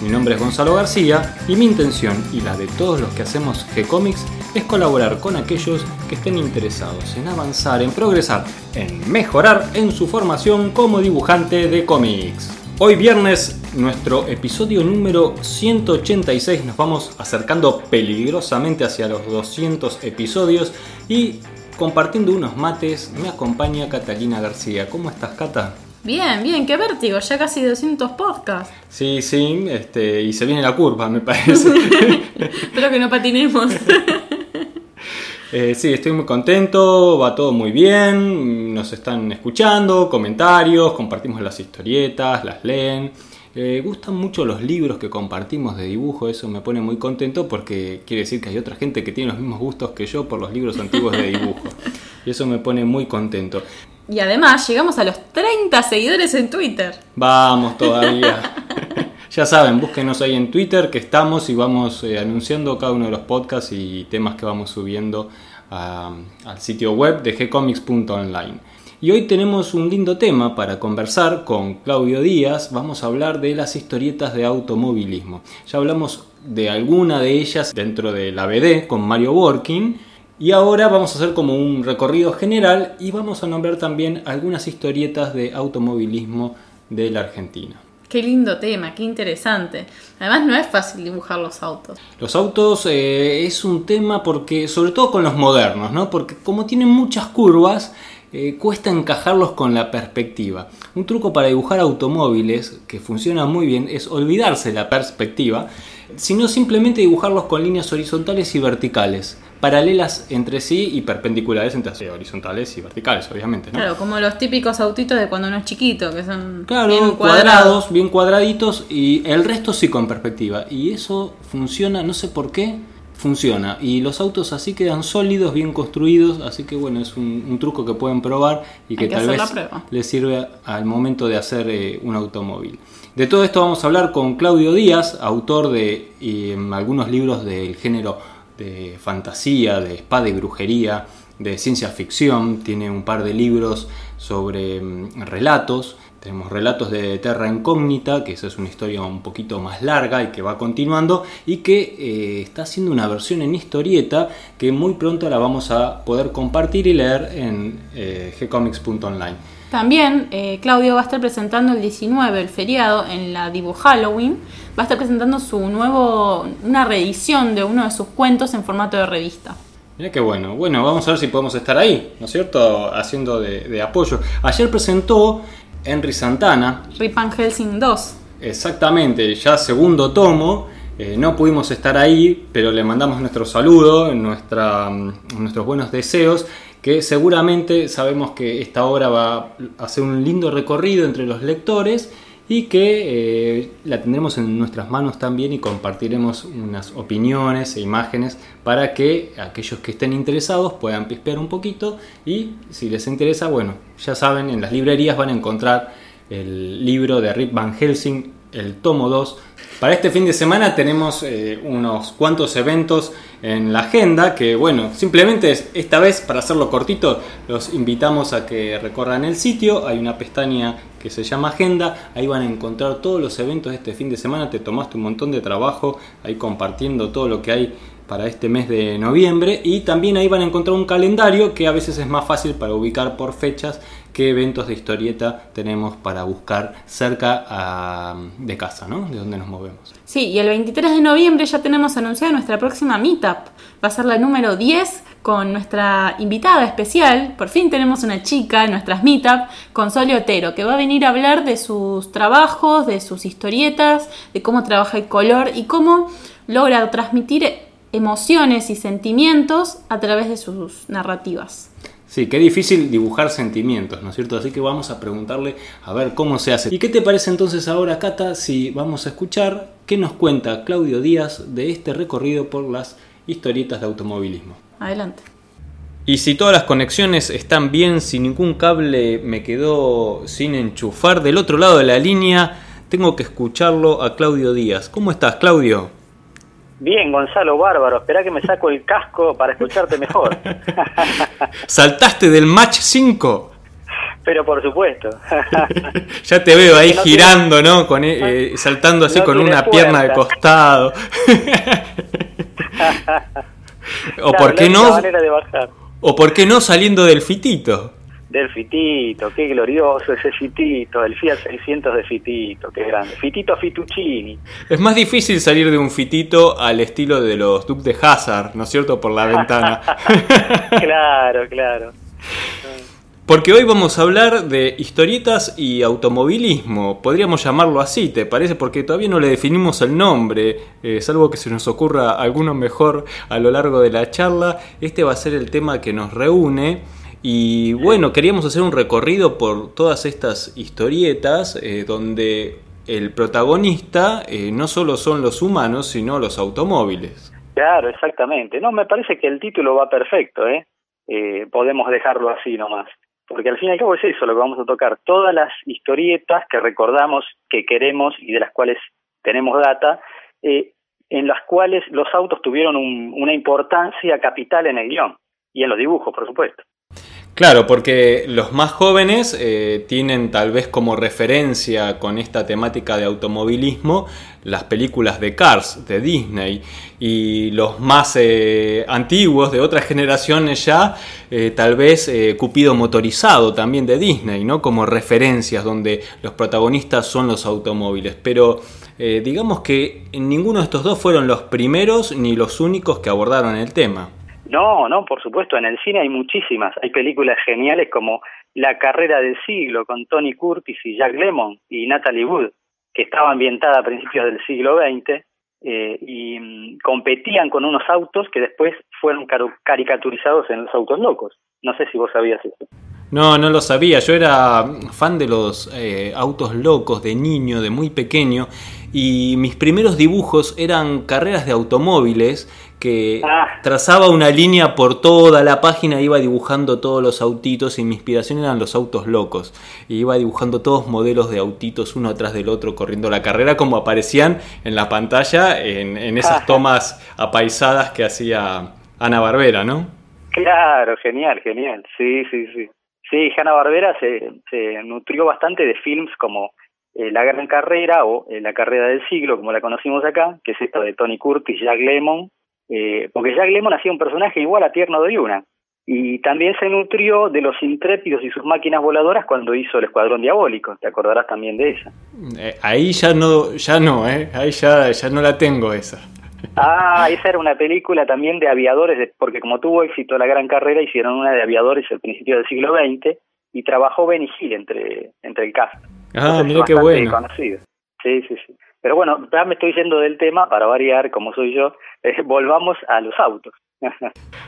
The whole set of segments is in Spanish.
Mi nombre es Gonzalo García y mi intención y la de todos los que hacemos G-Comics es colaborar con aquellos que estén interesados en avanzar, en progresar, en mejorar en su formación como dibujante de cómics. Hoy viernes, nuestro episodio número 186, nos vamos acercando peligrosamente hacia los 200 episodios y compartiendo unos mates me acompaña Catalina García. ¿Cómo estás, Cata? Bien, bien, qué vértigo, ya casi 200 podcasts. Sí, sí, este, y se viene la curva, me parece. Espero que no patinemos. Eh, sí, estoy muy contento, va todo muy bien, nos están escuchando, comentarios, compartimos las historietas, las leen. Eh, gustan mucho los libros que compartimos de dibujo, eso me pone muy contento porque quiere decir que hay otra gente que tiene los mismos gustos que yo por los libros antiguos de dibujo. Y eso me pone muy contento. Y además llegamos a los 30 seguidores en Twitter. Vamos todavía. ya saben, búsquenos ahí en Twitter que estamos y vamos eh, anunciando cada uno de los podcasts y temas que vamos subiendo a- al sitio web de gcomics.online. Y hoy tenemos un lindo tema para conversar con Claudio Díaz. Vamos a hablar de las historietas de automovilismo. Ya hablamos de alguna de ellas dentro de la BD con Mario Borkin. Y ahora vamos a hacer como un recorrido general y vamos a nombrar también algunas historietas de automovilismo de la Argentina. Qué lindo tema, qué interesante. Además no es fácil dibujar los autos. Los autos eh, es un tema porque, sobre todo con los modernos, ¿no? Porque como tienen muchas curvas, eh, cuesta encajarlos con la perspectiva. Un truco para dibujar automóviles que funciona muy bien es olvidarse la perspectiva, sino simplemente dibujarlos con líneas horizontales y verticales, paralelas entre sí y perpendiculares entre sí, horizontales y verticales, obviamente, ¿no? Claro, como los típicos autitos de cuando uno es chiquito, que son Claro, bien cuadrados, bien cuadraditos y el resto sí con perspectiva. Y eso funciona, no sé por qué, funciona. Y los autos así quedan sólidos, bien construidos, así que bueno, es un, un truco que pueden probar y que, tal vez les sirve al momento de hacer eh, un automóvil. De todo esto vamos a hablar con Claudio Díaz, autor de eh, algunos libros del género de fantasía, de espada y brujería, de ciencia ficción. Tiene un par de libros sobre mm, relatos. Tenemos relatos de Terra Incógnita, que esa es una historia un poquito más larga y que va continuando, y que eh, está haciendo una versión en historieta que muy pronto la vamos a poder compartir y leer en eh, gcomics.online. También eh, Claudio va a estar presentando el 19, el feriado, en la Dibu Halloween. Va a estar presentando su nuevo, una reedición de uno de sus cuentos en formato de revista. Mira qué bueno. Bueno, vamos a ver si podemos estar ahí, ¿no es cierto? Haciendo de, de apoyo. Ayer presentó Henry Santana, Rip Van Helsing 2. exactamente, ya segundo tomo. Eh, no pudimos estar ahí, pero le mandamos nuestro saludo, mm, nuestros buenos deseos, que seguramente sabemos que esta obra va a hacer un lindo recorrido entre los lectores y que eh, la tendremos en nuestras manos también y compartiremos unas opiniones e imágenes para que aquellos que estén interesados puedan pispear un poquito y si les interesa, bueno, ya saben, en las librerías van a encontrar el libro de Rip Van Helsing, el tomo 2. Para este fin de semana tenemos eh, unos cuantos eventos en la agenda que, bueno, simplemente es, esta vez, para hacerlo cortito, los invitamos a que recorran el sitio. Hay una pestaña que se llama Agenda. Ahí van a encontrar todos los eventos de este fin de semana. Te tomaste un montón de trabajo ahí compartiendo todo lo que hay para este mes de noviembre y también ahí van a encontrar un calendario que a veces es más fácil para ubicar por fechas qué eventos de historieta tenemos para buscar cerca ah, de casa, ¿no? De donde nos movemos. Sí, y el 23 de noviembre ya tenemos anunciada nuestra próxima meetup. Va a ser la número 10 con nuestra invitada especial. Por fin tenemos una chica en nuestras meetup con Otero, que va a venir a hablar de sus trabajos, de sus historietas, de cómo trabaja el color y cómo logra transmitir emociones y sentimientos a través de sus narrativas. Sí, qué difícil dibujar sentimientos, ¿no es cierto? Así que vamos a preguntarle a ver cómo se hace. ¿Y qué te parece entonces ahora, Cata, si vamos a escuchar qué nos cuenta Claudio Díaz de este recorrido por las historietas de automovilismo. Adelante. Y si todas las conexiones están bien, si ningún cable me quedó sin enchufar, del otro lado de la línea tengo que escucharlo a Claudio Díaz. ¿Cómo estás, Claudio? Bien, Gonzalo, bárbaro. Espera que me saco el casco para escucharte mejor. ¿Saltaste del match 5? Pero por supuesto. ya te veo ahí girando, ¿no? Con, eh, saltando así con una pierna de costado. o por qué no... O por qué no saliendo del fitito. Del fitito, qué glorioso ese fitito, el Fiat 600 de fitito, qué grande. Fitito Fituccini. Es más difícil salir de un fitito al estilo de los Duke de Hazard, ¿no es cierto? Por la ventana. claro, claro. Porque hoy vamos a hablar de historietas y automovilismo. Podríamos llamarlo así, ¿te parece? Porque todavía no le definimos el nombre, eh, salvo que se nos ocurra alguno mejor a lo largo de la charla. Este va a ser el tema que nos reúne. Y bueno, queríamos hacer un recorrido por todas estas historietas eh, donde el protagonista eh, no solo son los humanos, sino los automóviles. Claro, exactamente. No, me parece que el título va perfecto, ¿eh? podemos dejarlo así nomás porque al fin y al cabo es eso lo que vamos a tocar, todas las historietas que recordamos, que queremos y de las cuales tenemos data, eh, en las cuales los autos tuvieron una importancia capital en el guion y en los dibujos, por supuesto. Claro, porque los más jóvenes eh, tienen tal vez como referencia con esta temática de automovilismo las películas de Cars de Disney y los más eh, antiguos de otras generaciones ya eh, tal vez Cupido motorizado también de Disney, ¿no? Como referencias donde los protagonistas son los automóviles, pero digamos que ninguno de estos dos fueron los primeros ni los únicos que abordaron el tema. No, no, por supuesto, en el cine hay muchísimas. Hay películas geniales como La carrera del siglo con Tony Curtis y Jack Lemmon y Natalie Wood, que estaba ambientada a principios del siglo XX eh, y mm, competían con unos autos que después fueron caricaturizados en los autos locos. No sé si vos sabías eso. No, no lo sabía. Yo era fan de los eh, autos locos de niño, de muy pequeño, y mis primeros dibujos eran carreras de automóviles que ah. trazaba una línea por toda la página, iba dibujando todos los autitos y mi inspiración eran los autos locos. Y iba dibujando todos modelos de autitos uno atrás del otro corriendo la carrera como aparecían en la pantalla en, esas tomas apaisadas que hacía Ana Barbera, ¿no? Claro, genial, genial. Sí, sí, sí. Sí, Hanna Barbera se, se nutrió bastante de films como eh, La Gran Carrera o eh, La Carrera del Siglo, como la conocimos acá, que es esta de Tony Curtis, Jack Lemmon, eh, porque Jack Lemmon hacía un personaje igual a Tierno de Yuna. Y también se nutrió de los intrépidos y sus máquinas voladoras cuando hizo el Escuadrón Diabólico. Te acordarás también de esa. ahí ya no, ya no, ¿eh? Ahí ya, ya no la tengo esa. Ah, esa era una película también de aviadores, porque como tuvo éxito la gran carrera, hicieron una de aviadores al principio del siglo XX y trabajó Benny Hill entre, entre el cast. Ah, mira qué bueno. Conocido. Sí, sí, sí. Pero bueno, ya me estoy yendo del tema, para variar, como soy yo, eh, volvamos a los autos.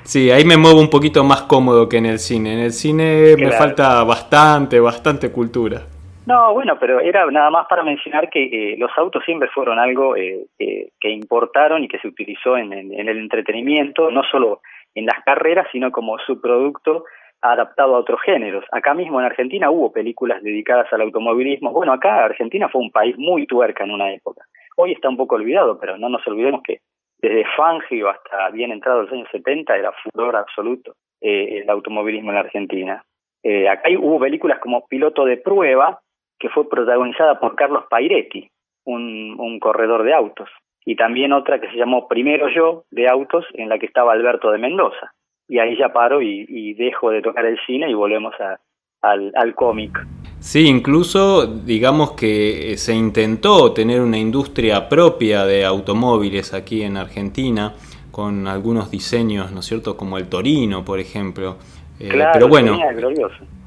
sí, ahí me muevo un poquito más cómodo que en el cine. En el cine me falta bastante, bastante cultura. No, bueno, pero era nada más para mencionar que eh, los autos siempre fueron algo eh, que importaron y que se utilizó en, en, el entretenimiento, no solo en las carreras, sino como su producto adaptado a otros géneros. Acá mismo en Argentina hubo películas dedicadas al automovilismo. Bueno, acá Argentina fue un país muy tuerca en una época. Hoy está un poco olvidado, pero no nos olvidemos que desde Fangio hasta bien entrado los años 70 era furor absoluto eh, el automovilismo en la Argentina. Eh, acá hubo películas como Piloto de Prueba, que fue protagonizada por Carlos Pairetti, un, un corredor de autos, y también otra que se llamó Primero Yo, de autos, en la que estaba Alberto de Mendoza. Y ahí ya paro y, dejo de tocar el cine y volvemos a, al, al cómic. Sí, incluso digamos que eh, se intentó tener una industria propia de automóviles aquí en Argentina, con algunos diseños, ¿no es cierto?, como el Torino, por ejemplo. Eh, claro, pero bueno,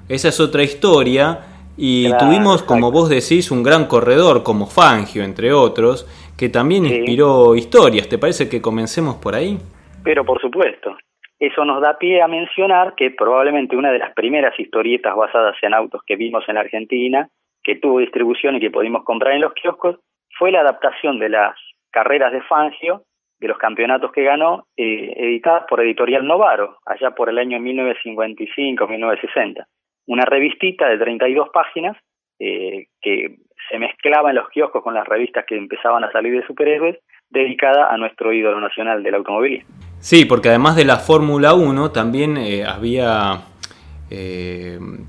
esa es otra historia y tuvimos, como vos decís, un gran corredor como Fangio, entre otros, que también inspiró historias. ¿Te parece que comencemos por ahí? Pero por supuesto. Eso nos da pie a mencionar que probablemente una de las primeras historietas basadas en autos que vimos en Argentina, que tuvo distribución y que pudimos comprar en los kioscos, fue la adaptación de las carreras de Fangio de los campeonatos que ganó, eh, editadas por Editorial Novaro, allá por el año 1955-1960. Una revistita de 32 páginas eh, que se mezclaba en los kioscos con las revistas que empezaban a salir de superhéroes, dedicada a nuestro ídolo nacional del automovilismo. Sí, porque además de la Fórmula 1 también eh, había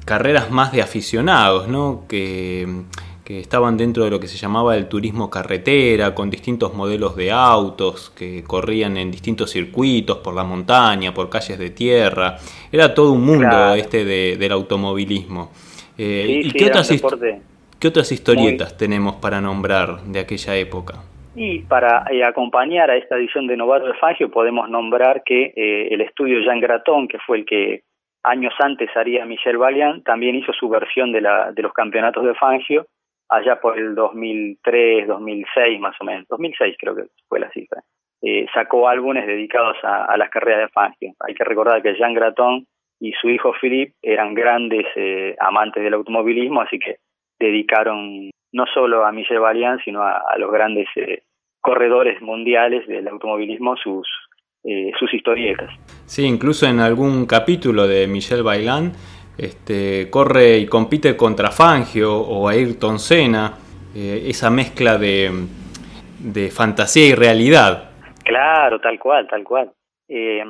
carreras más de aficionados, ¿no? Que que estaban dentro de lo que se llamaba el turismo carretera, con distintos modelos de autos que corrían en distintos circuitos por la montaña, por calles de tierra. Era todo un mundo este del automovilismo. Eh, ¿Y qué, otras qué otras historietas tenemos para nombrar de aquella época? Y para eh, acompañar a esta edición de Novato de Fangio podemos nombrar que eh, el estudio Jean Graton, que fue el que años antes haría Michel Valiant, también hizo su versión de, la, de los campeonatos de Fangio allá por el 2003, 2006 más o menos, 2006 creo que fue la cifra, eh, sacó álbumes dedicados a, las carreras de Fangio. Hay que recordar que Jean Graton y su hijo Philippe eran grandes eh, amantes del automovilismo, así que dedicaron no solo a Michel Valiant, sino a, los grandes eh, corredores mundiales del automovilismo sus, sus historietas. Sí, incluso en algún capítulo de Michel Vaillant este, corre y compite contra Fangio o Ayrton Senna, eh, esa mezcla de, de, fantasía y realidad. Claro, tal cual, tal cual. Eh,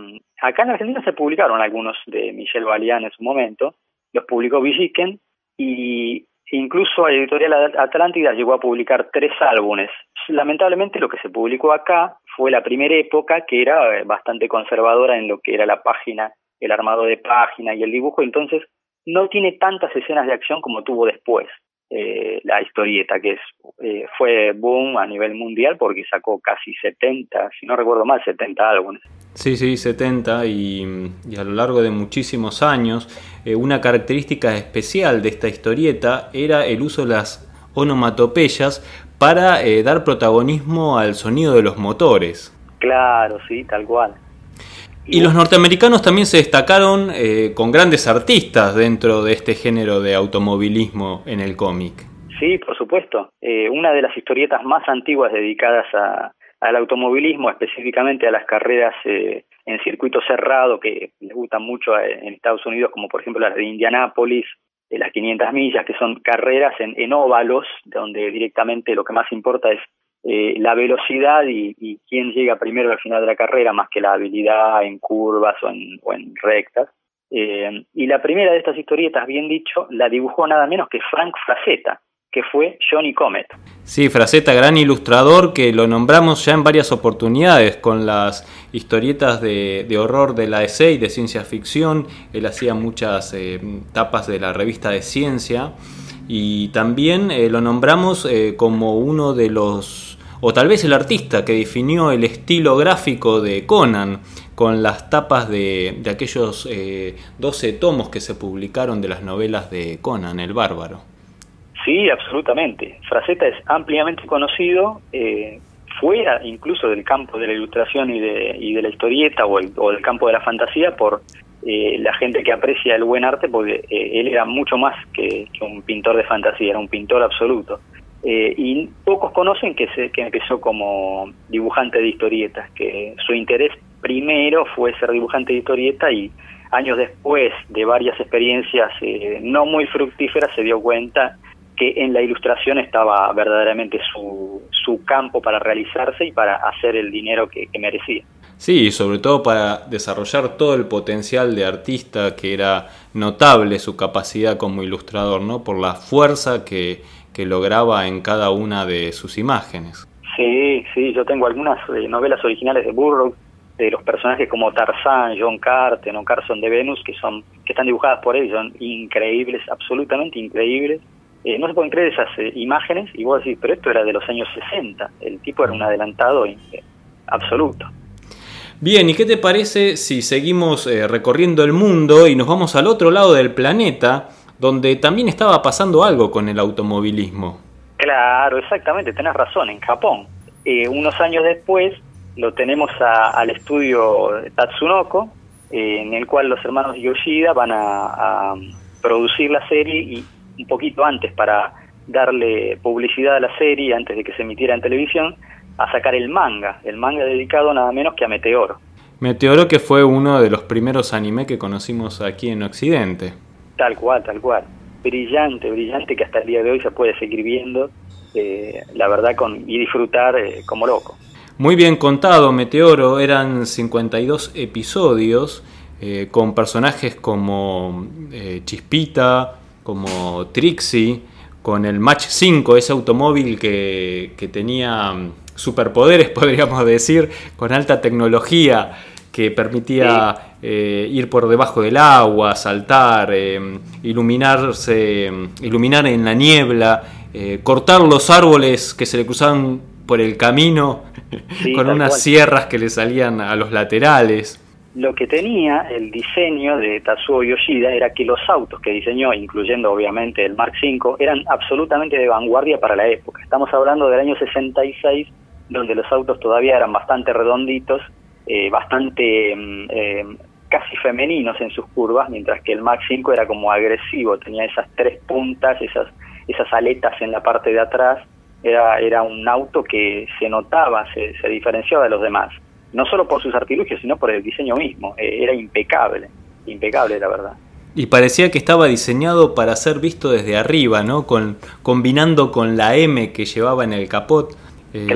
acá en Argentina se publicaron algunos de Michel Balián en su momento, los publicó Villiquen y incluso Editorial Atlántida llegó a publicar tres álbumes. Lamentablemente lo que se publicó acá fue la primera época que era eh, bastante conservadora en lo que era la página el armado de página y el dibujo, entonces no tiene tantas escenas de acción como tuvo después eh, la historieta, que es, eh, fue boom a nivel mundial porque sacó casi 70, si no recuerdo mal, 70 álbumes. Sí, sí, 70 y, a lo largo de muchísimos años, eh, una característica especial de esta historieta era el uso de las onomatopeyas para dar protagonismo al sonido de los motores. Claro, sí, tal cual. Y los norteamericanos también se destacaron eh, con grandes artistas dentro de este género de automovilismo en el cómic. Sí, por supuesto. Eh, una de las historietas más antiguas dedicadas al automovilismo, específicamente a las carreras eh, en circuito cerrado que les gustan mucho en Estados Unidos, como por ejemplo las de Indianápolis, de las 500 millas, que son carreras en, en óvalos, donde directamente lo que más importa es eh, la velocidad y, quién llega primero al final de la carrera, más que la habilidad en curvas o en, o en rectas. Eh, y la primera de estas historietas, bien dicho, la dibujó nada menos que Frank Frazetta, que fue Johnny Comet. Sí, Frazetta, gran ilustrador, que lo nombramos ya en varias oportunidades con las historietas de, horror de la ESE y de ciencia ficción. Él hacía muchas eh, tapas de la revista de ciencia y también lo nombramos como uno de los o tal vez el artista que definió el estilo gráfico de Conan con las tapas de, de aquellos eh, 12 tomos que se publicaron de las novelas de Conan, el bárbaro. Sí, absolutamente. Fraceta es ampliamente conocido, eh, fuera incluso del campo de la ilustración y de, y de la historieta o, del campo de la fantasía por eh, la gente que aprecia el buen arte, porque eh, él era mucho más que, un pintor de fantasía, era un pintor absoluto. Eh, y pocos conocen que, se, que empezó como dibujante de historietas, que su interés primero fue ser dibujante de historieta y años después de varias experiencias eh, no muy fructíferas se dio cuenta que en la ilustración estaba verdaderamente su, su campo para realizarse y para hacer el dinero que, que merecía. Sí, sobre todo para desarrollar todo el potencial de artista que era notable su capacidad como ilustrador, ¿no? Por la fuerza que, que lograba en cada una de sus imágenes. Sí, sí, yo tengo algunas eh, novelas originales de Burroughs de los personajes como Tarzán, John Carter o Carson de Venus que son que están dibujadas por él, son increíbles, absolutamente increíbles. Eh, no se pueden creer esas eh, imágenes y vos decís, pero esto era de los años 60, el tipo era un adelantado absoluto. Bien, ¿y qué te parece si seguimos recorriendo el mundo y nos vamos al otro lado del planeta? donde también estaba pasando algo con el automovilismo. Claro, exactamente, tenés razón, en Japón. Eh, unos años después lo tenemos al estudio Tatsunoko, eh, en el cual los hermanos Yoshida van a, producir la serie y un poquito antes para darle publicidad a la serie, antes de que se emitiera en televisión, a sacar el manga, el manga dedicado nada menos que a Meteoro. Meteoro que fue uno de los primeros anime que conocimos aquí en Occidente. Tal cual, tal cual. Brillante, brillante que hasta el día de hoy se puede seguir viendo, eh, la verdad, con, y disfrutar eh, como loco. Muy bien contado, Meteoro, eran 52 episodios eh, con personajes como Chispita, como Trixie, con el Match 5, ese automóvil que, que tenía mm, superpoderes, podríamos decir, con alta tecnología que permitía eh, ir por debajo del agua, saltar, eh, iluminarse, iluminar en la niebla, eh, cortar los árboles que se le cruzaban por el camino con unas sierras que le salían a los laterales. Lo que tenía el diseño de Tatsuo Yoshida era que los autos que diseñó, incluyendo obviamente el Mark V, eran absolutamente de vanguardia para la época. Estamos hablando del año 66, donde los autos todavía eran bastante redonditos eh, bastante mm, eh, casi femeninos en sus curvas, mientras que el Max 5 era como agresivo, tenía esas tres puntas, esas, esas aletas en la parte de atrás, era, era un auto que se notaba, se, se diferenciaba de los demás, no solo por sus artilugios, sino por el diseño mismo, eh, era impecable, impecable la verdad. Y parecía que estaba diseñado para ser visto desde arriba, ¿no? Con, combinando con la M que llevaba en el capot. Eh,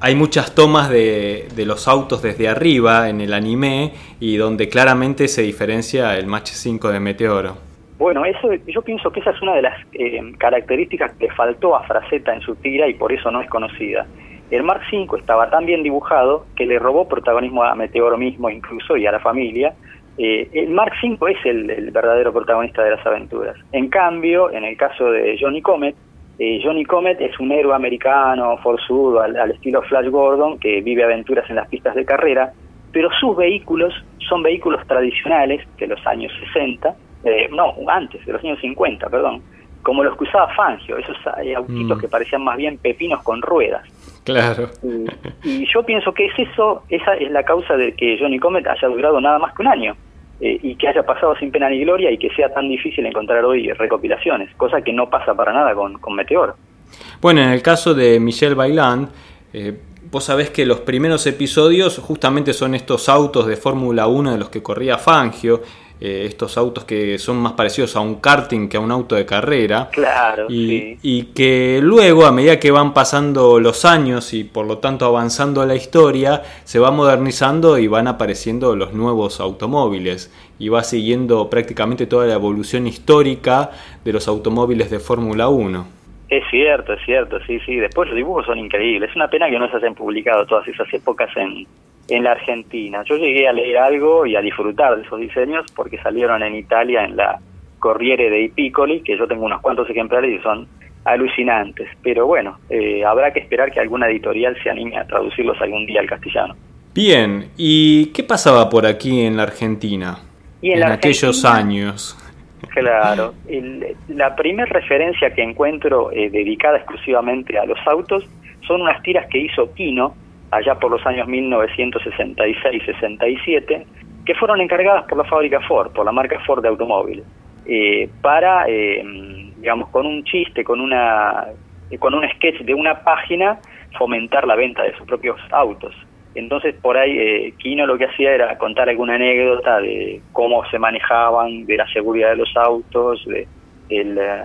hay muchas tomas de, los autos desde arriba en el anime y donde claramente se diferencia el Match 5 de Meteoro. Bueno, eso yo pienso que esa es una de las eh, características que faltó a Fraceta en su tira y por eso no es conocida. El Mark 5 estaba tan bien dibujado que le robó protagonismo a Meteoro mismo incluso y a la familia. Eh, el Mark 5 es el verdadero protagonista de las aventuras. En cambio, en el caso de Johnny Comet, eh, Johnny Comet es un héroe americano forzudo al, estilo Flash Gordon que vive aventuras en las pistas de carrera, pero sus vehículos son vehículos tradicionales de los años 60, eh, no, antes, de los años 50, perdón, como los que usaba Fangio, esos autitos mm. que parecían más bien pepinos con ruedas. Claro. y, yo pienso que es eso, esa es la causa de que Johnny Comet haya durado nada más que un año. Eh, y que haya pasado sin pena ni gloria y que sea tan difícil encontrar hoy recopilaciones, cosa que no pasa para nada con, con Meteor. Bueno, en el caso de Michel Bailand, eh, vos sabés que los primeros episodios justamente son estos autos de Fórmula 1 de los que corría Fangio, eh, estos autos que son más parecidos a un karting que a un auto de carrera. Claro. Y, y, que luego, a medida que van pasando los años y por lo tanto avanzando la historia, se va modernizando y van apareciendo los nuevos automóviles. Y va siguiendo prácticamente toda la evolución histórica de los automóviles de Fórmula 1. Es cierto, es cierto, sí, sí. Después los dibujos son increíbles. Es una pena que no se hayan publicado todas esas épocas en, en la Argentina. Yo llegué a leer algo y a disfrutar de esos diseños porque salieron en Italia en la Corriere dei Piccoli, que yo tengo unos cuantos ejemplares y son alucinantes. Pero bueno, eh, habrá que esperar que alguna editorial se anime a traducirlos algún día al castellano. Bien, ¿y qué pasaba por aquí en la Argentina? en, aquellos años. Claro, la primera referencia que encuentro eh, dedicada exclusivamente a los autos son unas tiras que hizo Kino allá por los años 1966-67, que fueron encargadas por la fábrica Ford, por la marca Ford de automóviles, eh, para, eh, digamos, con un chiste, con una con un sketch de una página, fomentar la venta de sus propios autos. Entonces, por ahí, eh, Kino lo que hacía era contar alguna anécdota de cómo se manejaban, de la seguridad de los autos, de el, eh,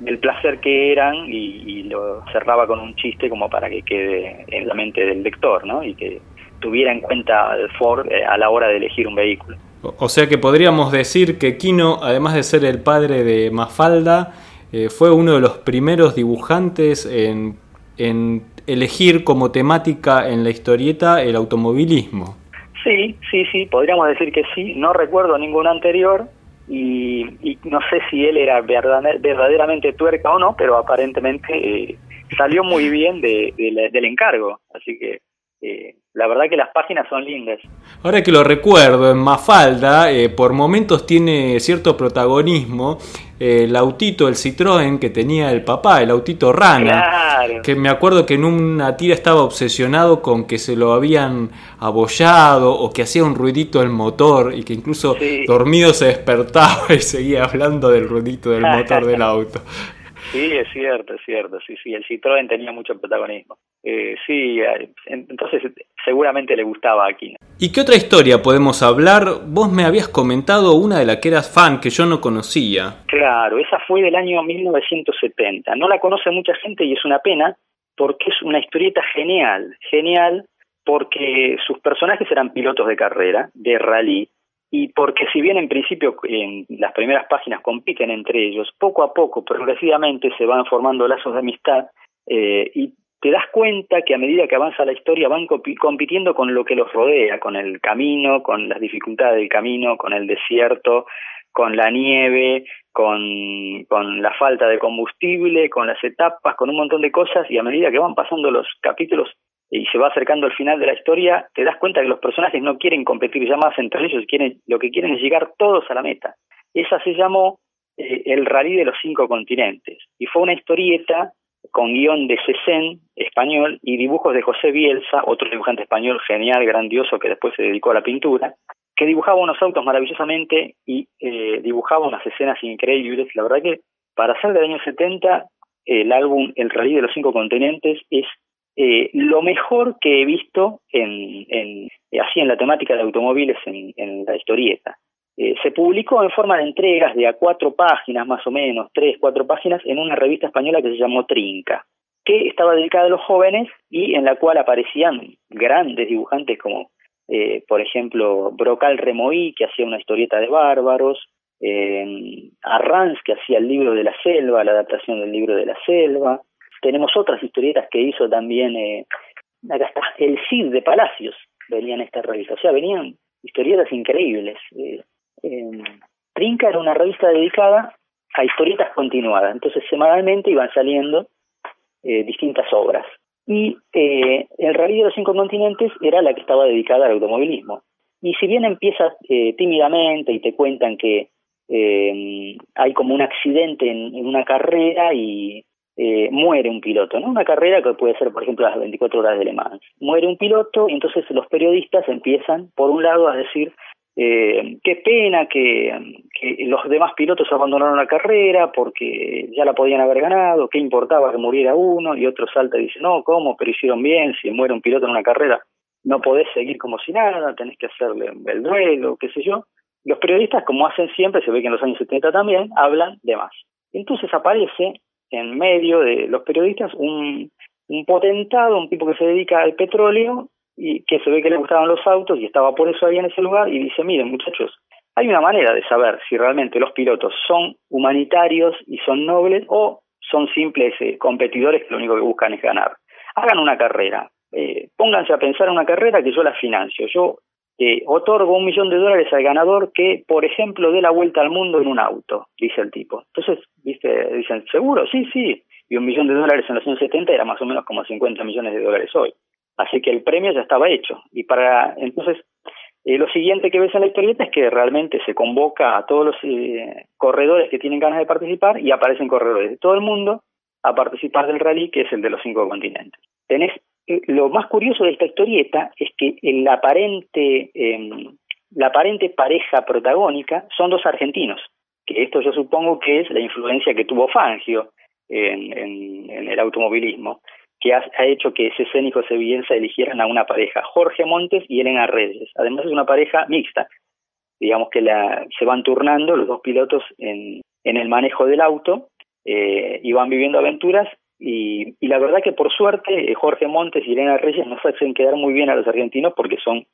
del placer que eran y, lo cerraba con un chiste como para que quede en la mente del lector, ¿no? Y que tuviera en cuenta Ford eh, a la hora de elegir un vehículo. O sea que podríamos decir que Kino, además de ser el padre de Mafalda, eh, fue uno de los primeros dibujantes en, en elegir como temática en la historieta el automovilismo. Sí, sí, sí, podríamos decir que sí. No recuerdo ningún anterior, y, no sé si él era verdaderamente tuerca o no, pero aparentemente eh, salió muy bien de, del encargo, así que eh, la verdad que las páginas son lindas. Ahora que lo recuerdo, en Mafalda eh, por momentos tiene cierto protagonismo el autito, el Citroën que tenía el papá, el autito Rana, que me acuerdo que en una tira estaba obsesionado con que se lo habían abollado o que hacía un ruidito el motor y que incluso dormido se despertaba y seguía hablando del ruidito del motor del auto. Sí, es cierto, es cierto, sí, sí, el Citroën tenía mucho protagonismo. Eh, sí, eh, entonces seguramente le gustaba aquí. ¿Y qué otra historia podemos hablar? Vos me habías comentado una de la que eras fan que yo no conocía. Claro, esa fue del año 1970. No la conoce mucha gente y es una pena porque es una historieta genial, genial porque sus personajes eran pilotos de carrera, de rally, y porque si bien en principio en las primeras páginas compiten entre ellos, poco a poco, progresivamente se van formando lazos de amistad eh, y te das cuenta que a medida que avanza la historia van compitiendo con lo que los rodea, con el camino, con las dificultades del camino, con el desierto, con la nieve, con, la falta de combustible, con las etapas, con un montón de cosas y a medida que van pasando los capítulos y se va acercando al final de la historia, te das cuenta que los personajes no quieren competir ya más entre ellos, quieren, lo que quieren es llegar todos a la meta. Esa se llamó eh, El Rally de los Cinco Continentes y fue una historieta con guion de Cesen, español, y dibujos de José Bielsa, otro dibujante español genial, grandioso, que después se dedicó a la pintura, que dibujaba unos autos maravillosamente y eh, dibujaba unas escenas increíbles. La verdad que para ser del año 70, el álbum El Rally de los Cinco Continentes es eh, lo mejor que he visto en, en, así en la temática de automóviles en la historieta. Eh, se publicó en forma de entregas de a cuatro páginas, más o menos, tres, cuatro páginas, en una revista española que se llamó Trinca, que estaba dedicada a los jóvenes y en la cual aparecían grandes dibujantes como, eh, por ejemplo, Brocal Remoí, que hacía una historieta de bárbaros, eh, Arranz, que hacía el libro de la selva, la adaptación del libro de la selva, tenemos otras historietas que hizo también, eh, acá está, el Cid de Palacios, venía en esta revista, o sea, venían historietas increíbles. Eh, Trinca era una revista dedicada a historietas continuadas, entonces semanalmente iban saliendo eh, distintas obras. Y eh, el Rally de los Cinco Continentes era la que estaba dedicada al automovilismo. Y si bien empieza eh, tímidamente y te cuentan que eh, hay como un accidente en, en una carrera y eh, muere un piloto, ¿no? Una carrera que puede ser, por ejemplo, las 24 horas de Le Mans. Muere un piloto y entonces los periodistas empiezan, por un lado, a decir eh, qué pena que, los demás pilotos abandonaron la carrera porque ya la podían haber ganado, qué importaba que muriera uno, y otro salta y dice, no, ¿cómo? Pero hicieron bien, si muere un piloto en una carrera, no podés seguir como si nada, tenés que hacerle el duelo, qué sé yo. Los periodistas, como hacen siempre, se ve que en los años 70 también, hablan de más. Entonces aparece en medio de los periodistas un, un potentado, un tipo que se dedica al petróleo y que se ve que le gustaban los autos y estaba por eso ahí en ese lugar y dice, miren muchachos, hay una manera de saber si realmente los pilotos son humanitarios y son nobles o son simples eh, competidores que lo único que buscan es ganar. Hagan una carrera, eh, pónganse a pensar en una carrera que yo la financio, yo eh, otorgo un millón de dólares al ganador que, por ejemplo, dé la vuelta al mundo en un auto, dice el tipo. Entonces, viste, dicen, ¿seguro? Sí, sí. Y un millón de dólares en los años 70 era más o menos como 50 millones de dólares hoy. Así que el premio ya estaba hecho. Y para, entonces, eh, lo siguiente que ves en la historieta es que realmente se convoca a todos los eh, corredores que tienen ganas de participar y aparecen corredores de todo el mundo a participar del rally, que es el de los cinco continentes. Tenés lo más curioso de esta historieta es que el aparente, eh, la aparente pareja protagónica son dos argentinos, que esto yo supongo que es la influencia que tuvo Fangio en, en, en el automovilismo, que ha, hecho que Cesen y José Villenza eligieran a una pareja, Jorge Montes y Elena Reyes. Además es una pareja mixta, digamos que la, se van turnando los dos pilotos en, el manejo del auto eh, y van viviendo aventuras y, la verdad que por suerte eh, Jorge Montes y Elena Reyes nos hacen quedar muy bien a los argentinos porque son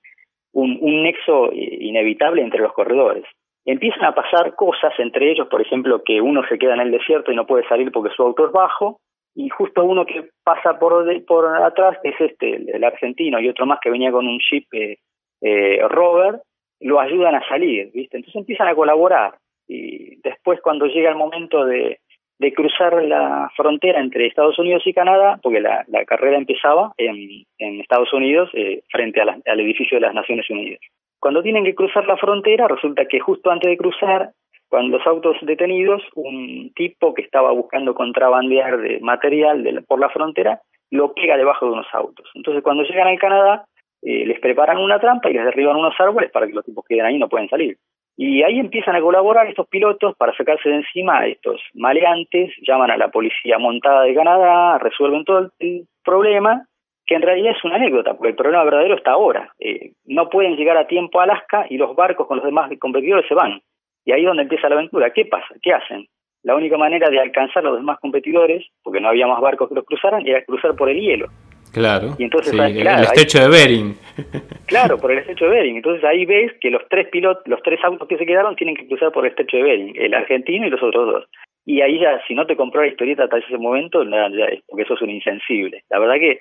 un, un nexo eh, inevitable entre los corredores. Empiezan a pasar cosas entre ellos, por ejemplo, que uno se queda en el desierto y no puede salir porque su auto es bajo, y justo uno que pasa por, de, por atrás, es este, el, argentino, y otro más que venía con un jeep eh, eh, Rover, lo ayudan a salir, ¿viste? Entonces empiezan a colaborar. Y después cuando llega el momento de, de cruzar la frontera entre Estados Unidos y Canadá, porque la, la carrera empezaba en, en Estados Unidos eh, frente a la, al edificio de las Naciones Unidas. Cuando tienen que cruzar la frontera, resulta que justo antes de cruzar, cuando los autos detenidos, un tipo que estaba buscando contrabandear de material de la, por la frontera, lo pega debajo de unos autos. Entonces cuando llegan al Canadá, eh, les preparan una trampa y les derriban unos árboles para que los tipos queden ahí y no pueden salir. Y ahí empiezan a colaborar estos pilotos para sacarse de encima a estos maleantes, llaman a la policía montada de Canadá, resuelven todo el problema que en realidad es una anécdota, porque el problema verdadero está ahora. Eh, no pueden llegar a tiempo a Alaska y los barcos con los demás competidores se van. Y ahí es donde empieza la aventura. ¿Qué pasa? ¿Qué hacen? La única manera de alcanzar a los demás competidores, porque no había más barcos que los cruzaran, era cruzar por el hielo. Claro. Y entonces, el estrecho de Bering. Claro, por el estrecho de Bering. Entonces ahí ves que los tres pilotos, los tres autos que se quedaron tienen que cruzar por el estrecho de Bering, el argentino y los otros dos. Y ahí ya, si no te compró la historieta hasta ese momento, ya es porque sos un insensible. La verdad que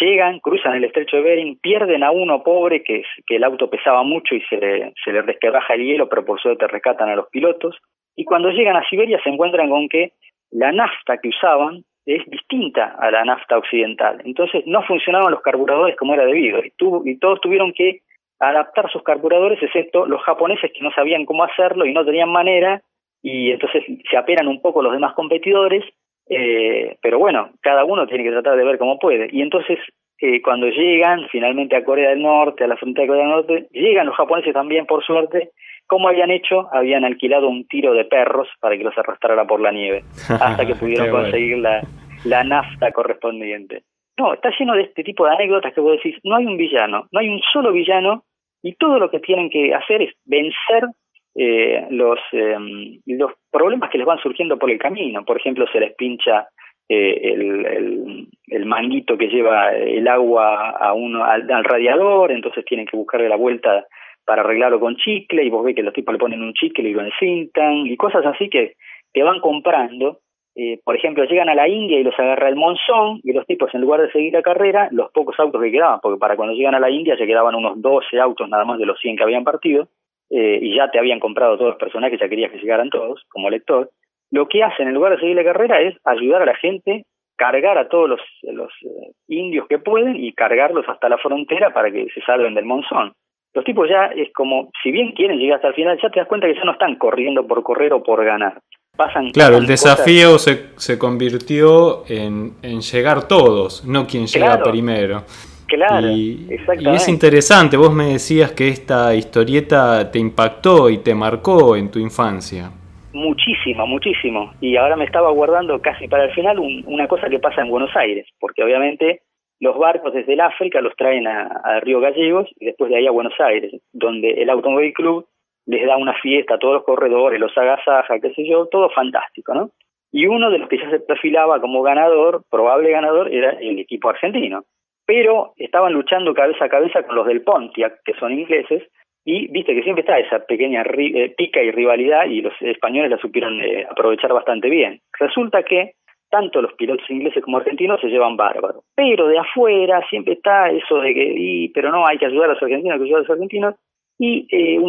llegan, cruzan el estrecho de Bering, pierden a uno pobre que, el auto pesaba mucho y se le, se le resquebraja el hielo, pero por suerte rescatan a los pilotos. Y cuando llegan a Siberia se encuentran con que la nafta que usaban es distinta a la nafta occidental. Entonces no funcionaban los carburadores como era debido y, y todos tuvieron que adaptar sus carburadores, excepto los japoneses que no sabían cómo hacerlo y no tenían manera, y entonces se apenan un poco los demás competidores, eh, pero bueno, cada uno tiene que tratar de ver cómo puede. Y entonces eh, cuando llegan finalmente a Corea del Norte, a la frontera de Corea del Norte, llegan los japoneses también, por suerte, como habían hecho? Habían alquilado un tiro de perros para que los arrastrara por la nieve, hasta que pudieron conseguir la, la nafta correspondiente. No, está lleno de este tipo de anécdotas que vos decís, no hay un villano, no hay un solo villano, y todo lo que tienen que hacer es vencer eh, los, em, los problemas que les van surgiendo por el camino. Por ejemplo, se les pincha eh, el, el, el, manguito que lleva el agua a uno, al, radiador, entonces tienen que buscarle la vuelta para arreglarlo con chicle y vos ves que los tipos le ponen un chicle y lo encintan y cosas así que te van comprando. Eh, por ejemplo, llegan a la India y los agarra el monzón y los tipos en lugar de seguir la carrera, los pocos autos que quedaban, porque para cuando llegan a la India se quedaban unos 12 autos nada más de los 100 que habían partido eh, y ya te habían comprado todos los personajes, ya querías que llegaran todos como lector. Lo que hacen en lugar de seguir la carrera es ayudar a la gente, cargar a todos los, los eh, indios que pueden y cargarlos hasta la frontera para que se salven del monzón los tipos ya es como, si bien quieren llegar hasta el final, ya te das cuenta que ya no están corriendo por correr o por ganar. Pasan, claro, el desafío se, se convirtió en, en llegar todos, no quien llega primero. Claro, y, y, es interesante, vos me decías que esta historieta te impactó y te marcó en tu infancia. Muchísimo, muchísimo. Y ahora me estaba guardando casi para el final una cosa que pasa en Buenos Aires, porque obviamente los barcos desde el África los traen a, Río Gallegos y después de ahí a Buenos Aires, donde el Automóvil Club les da una fiesta a todos los corredores, los agasaja, qué sé yo, todo fantástico, ¿no? Y uno de los que ya se perfilaba como ganador, probable ganador, era el equipo argentino. Pero estaban luchando cabeza a cabeza con los del Pontiac, que son ingleses, y viste que siempre está esa pequeña eh, pica y rivalidad, y los españoles la supieron eh, aprovechar bastante bien. Resulta que tanto los pilotos ingleses como argentinos se llevan bárbaro. Pero de afuera siempre está eso de que, pero no, hay que ayudar a los argentinos, hay que ayudar a los argentinos, y eh,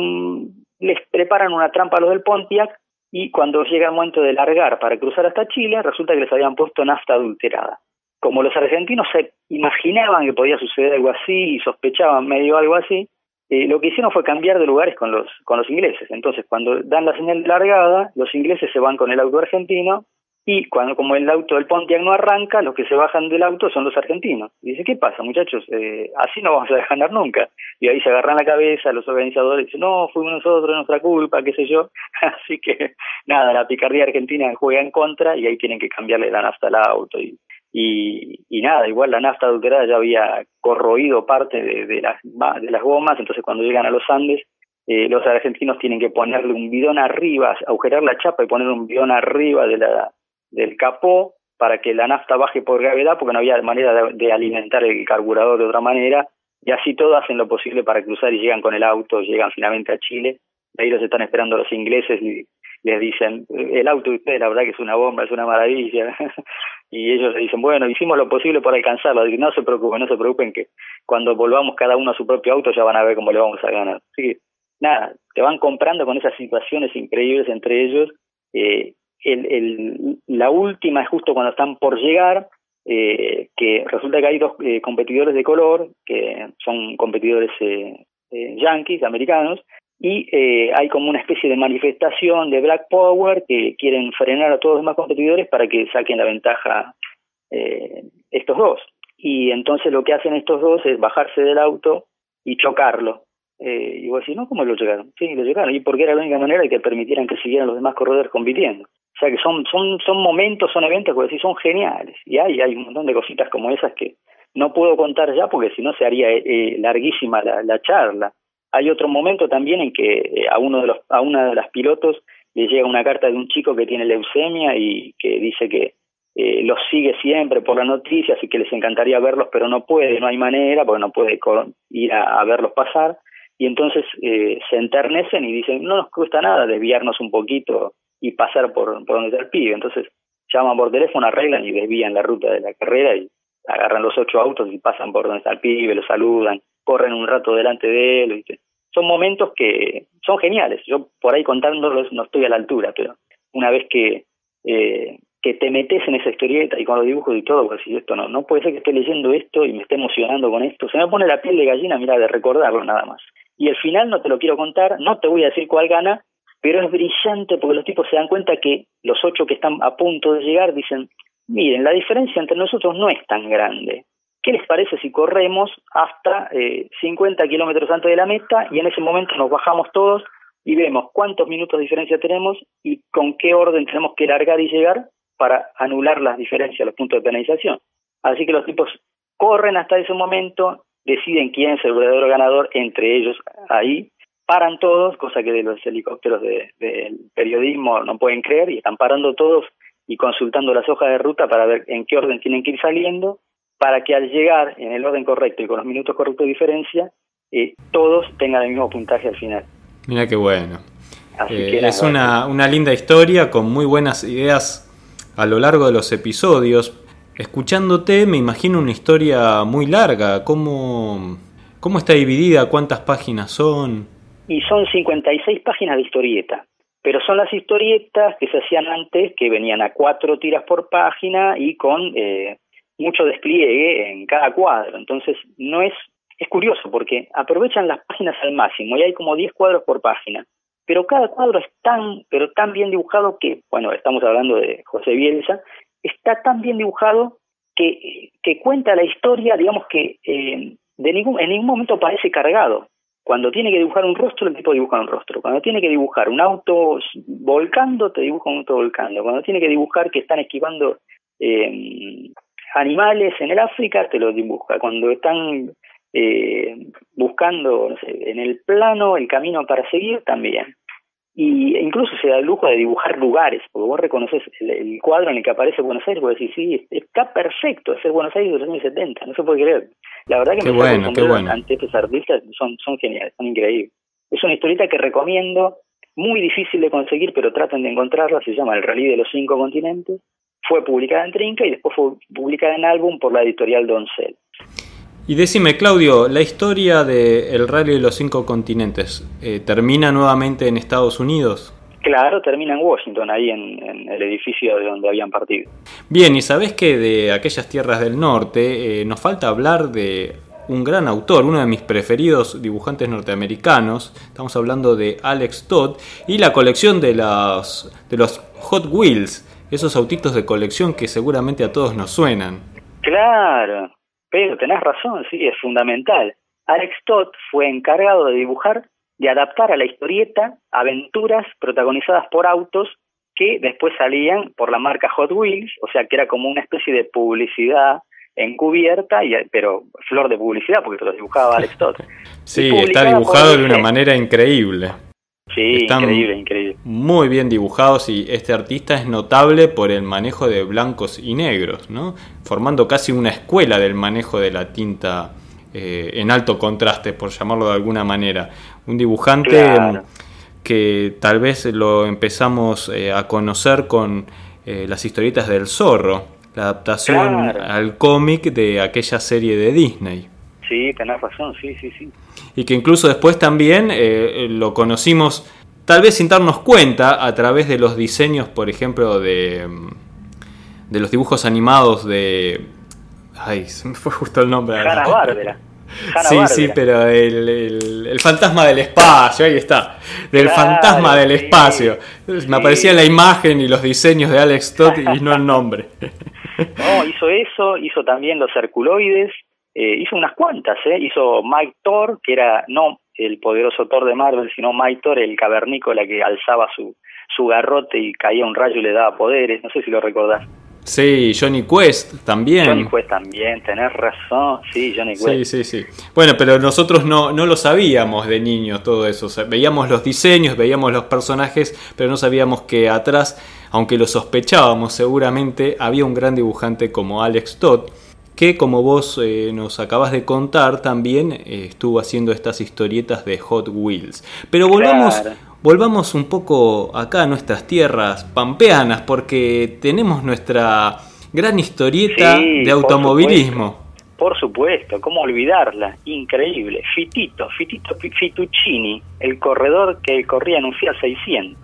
les preparan una trampa a los del Pontiac, y cuando llega el momento de largar para cruzar hasta Chile, resulta que les habían puesto nafta adulterada. Como los argentinos se imaginaban que podía suceder algo así y sospechaban medio algo así, eh, lo que hicieron fue cambiar de lugares con los, con los ingleses. Entonces, cuando dan la señal largada, los ingleses se van con el auto argentino y cuando como el auto del Pontiac no arranca, los que se bajan del auto son los argentinos. Y dice, ¿qué pasa, muchachos? Eh, así no vamos a ganar nunca. Y ahí se agarran la cabeza los organizadores, dicen, no, fuimos nosotros, nuestra culpa, qué sé yo. así que, nada, la picardía argentina juega en contra y ahí tienen que cambiarle la nafta al auto. Y, y, nada, igual la nafta adulterada ya había corroído parte de, las, de las gomas, entonces cuando llegan a los Andes, eh, los argentinos tienen que ponerle un bidón arriba, agujerar la chapa y poner un bidón arriba de la del capó para que la nafta baje por gravedad, porque no había manera de, alimentar el carburador de otra manera, y así todo hacen lo posible para cruzar y llegan con el auto, llegan finalmente a Chile, ahí los están esperando los ingleses y les dicen, el auto de ustedes la verdad que es una bomba, es una maravilla, y ellos le dicen, bueno, hicimos lo posible por alcanzarlo, no se preocupen, no se preocupen que cuando volvamos cada uno a su propio auto ya van a ver cómo le vamos a ganar. Así que, nada, te van comprando con esas situaciones increíbles entre ellos, eh, el, el, la última es justo cuando están por llegar, eh, que resulta que hay dos eh, competidores de color, que son competidores eh, eh yanquis, americanos, y hay como una especie de manifestación de Black Power que quieren frenar a todos los demás competidores para que saquen la ventaja estos dos. Y entonces lo que hacen estos dos es bajarse del auto y chocarlo. y vos decís, no, ¿cómo lo chocaron? Sí, lo chocaron. Y porque era la única manera de que permitieran que siguieran los demás corredores compitiendo. O sea que son, son, son momentos, son eventos que sí son geniales. Y hay, hay un montón de cositas como esas que no puedo contar ya porque si no se haría eh, larguísima la, charla. Hay otro momento también en que eh, a uno de los a una de las pilotos le llega una carta de un chico que tiene leucemia y que dice que eh, los sigue siempre por las noticias y que les encantaría verlos, pero no puede, no hay manera, porque no puede ir a, verlos pasar. Y entonces eh, se enternecen y dicen, no nos cuesta nada desviarnos un poquito y pasar por, por donde está el pibe. Entonces llaman por teléfono, arreglan y desvían la ruta de la carrera y agarran los ocho autos y pasan por donde está el pibe, lo saludan, corren un rato delante de él. Son momentos que son geniales. Yo por ahí contándolos no estoy a la altura, pero una vez que eh, que te metes en esa historieta y con los dibujos y todo, pues si esto no, no puede ser que esté leyendo esto y me esté emocionando con esto, se me pone la piel de gallina, mira, de recordarlo nada más. Y el final no te lo quiero contar, no te voy a decir cuál gana, pero es brillante porque los tipos se dan cuenta que los ocho que están a punto de llegar dicen, miren, la diferencia entre nosotros no es tan grande. ¿Qué les parece si corremos hasta eh, 50 kilómetros antes de la meta y en ese momento nos bajamos todos y vemos cuántos minutos de diferencia tenemos y con qué orden tenemos que largar y llegar para anular las diferencias, los puntos de penalización. Así que los tipos corren hasta ese momento, deciden quién es el verdadero ganador entre ellos ahí, paran todos, cosa que de los helicópteros del periodismo no pueden creer, y están parando todos y consultando las hojas de ruta para ver en qué orden tienen que ir saliendo, para que al llegar en el orden correcto y con los minutos correctos de diferencia, eh, todos tengan el mismo puntaje al final. Mira qué bueno. Eh, es una, una linda historia con muy buenas ideas a lo largo de los episodios. Escuchándote me imagino una historia muy larga. ¿Cómo, cómo está dividida? ¿Cuántas páginas son? Y son 56 páginas de historieta. Pero son las historietas que se hacían antes, que venían a cuatro tiras por página y con eh, mucho despliegue en cada cuadro. Entonces, no es, es curioso porque aprovechan las páginas al máximo y hay como 10 cuadros por página pero cada cuadro es tan, pero tan bien dibujado que, bueno, estamos hablando de José Bielsa, está tan bien dibujado que, que cuenta la historia, digamos que eh, de ningún, en ningún momento parece cargado. Cuando tiene que dibujar un rostro, el tipo dibuja un rostro. Cuando tiene que dibujar un auto volcando, te dibuja un auto volcando. Cuando tiene que dibujar que están esquivando eh, animales en el África, te lo dibuja. Cuando están eh, buscando en el plano el camino para seguir también. Y incluso se da el lujo de dibujar lugares, porque vos reconoces el, cuadro en el que aparece Buenos Aires, vos decís, sí, está perfecto, el Buenos Aires de los años 70, no se puede creer. La verdad que qué me bueno, qué bueno. ante estos artistas son, son geniales, son increíbles. Es una historieta que recomiendo, muy difícil de conseguir, pero traten de encontrarla, se llama El Rally de los Cinco Continentes, fue publicada en Trinca y después fue publicada en álbum por la editorial Doncel. Y decime, Claudio, la historia del Rally de los Cinco Continentes, eh, ¿termina nuevamente en Estados Unidos? Claro, termina en Washington, ahí en, el edificio de donde habían partido. Bien, y sabés que de aquellas tierras del norte eh, nos falta hablar de un gran autor, uno de mis preferidos dibujantes norteamericanos. Estamos hablando de Alex Todd y la colección de los, de los Hot Wheels, esos autitos de colección que seguramente a todos nos suenan. Claro, pero tenés razón, sí, es fundamental. Alex Todd fue encargado de dibujar, de adaptar a la historieta aventuras protagonizadas por autos que después salían por la marca Hot Wheels, o sea que era como una especie de publicidad encubierta, y, pero flor de publicidad porque lo dibujaba Alex Todd. sí, está dibujado de una manera increíble. Sí, increíble, increíble. Muy bien dibujados y este artista es notable por el manejo de blancos y negros, ¿no? Formando casi una escuela del manejo de la tinta eh, en alto contraste, por llamarlo de alguna manera. Un dibujante que tal vez lo empezamos eh, a conocer con eh, las historietas del zorro, la adaptación al cómic de aquella serie de Disney. Sí, tenés razón, sí, sí, sí y que incluso después también eh, lo conocimos tal vez sin darnos cuenta a través de los diseños, por ejemplo, de, mm, de los dibujos animados de... Ay, se me fue justo el nombre. Hanna Bárbara. sí, sí, pero el, el, fantasma del espacio, ahí está. Del fantasma del espacio. Me aparecía la imagen y los diseños de Alex Todd y no el nombre. No, hizo eso, hizo también los circuloides, eh, hizo unas cuantas, ¿eh? hizo Mike Thor, que era no el poderoso Thor de Marvel, sino Mike Thor, el cavernícola que alzaba su, su garrote y caía un rayo y le daba poderes, no sé si lo recordás. Sí, Johnny Quest también. Johnny Quest también, tenés razón, sí, Johnny Quest. Sí, sí, sí. Bueno, pero nosotros no, no lo sabíamos de niños todo eso. veíamos los diseños, veíamos los personajes, pero no sabíamos que atrás, aunque lo sospechábamos seguramente, había un gran dibujante como Alex Todd, que como vos eh, nos acabas de contar, también eh, estuvo haciendo estas historietas de Hot Wheels. Pero volvamos, volvamos un poco acá a nuestras tierras pampeanas, porque tenemos nuestra gran historieta de automovilismo. Por supuesto, ¿cómo olvidarla? Increíble. Fitito, Fitito Fituccini, el corredor que corría en un Fiat 600.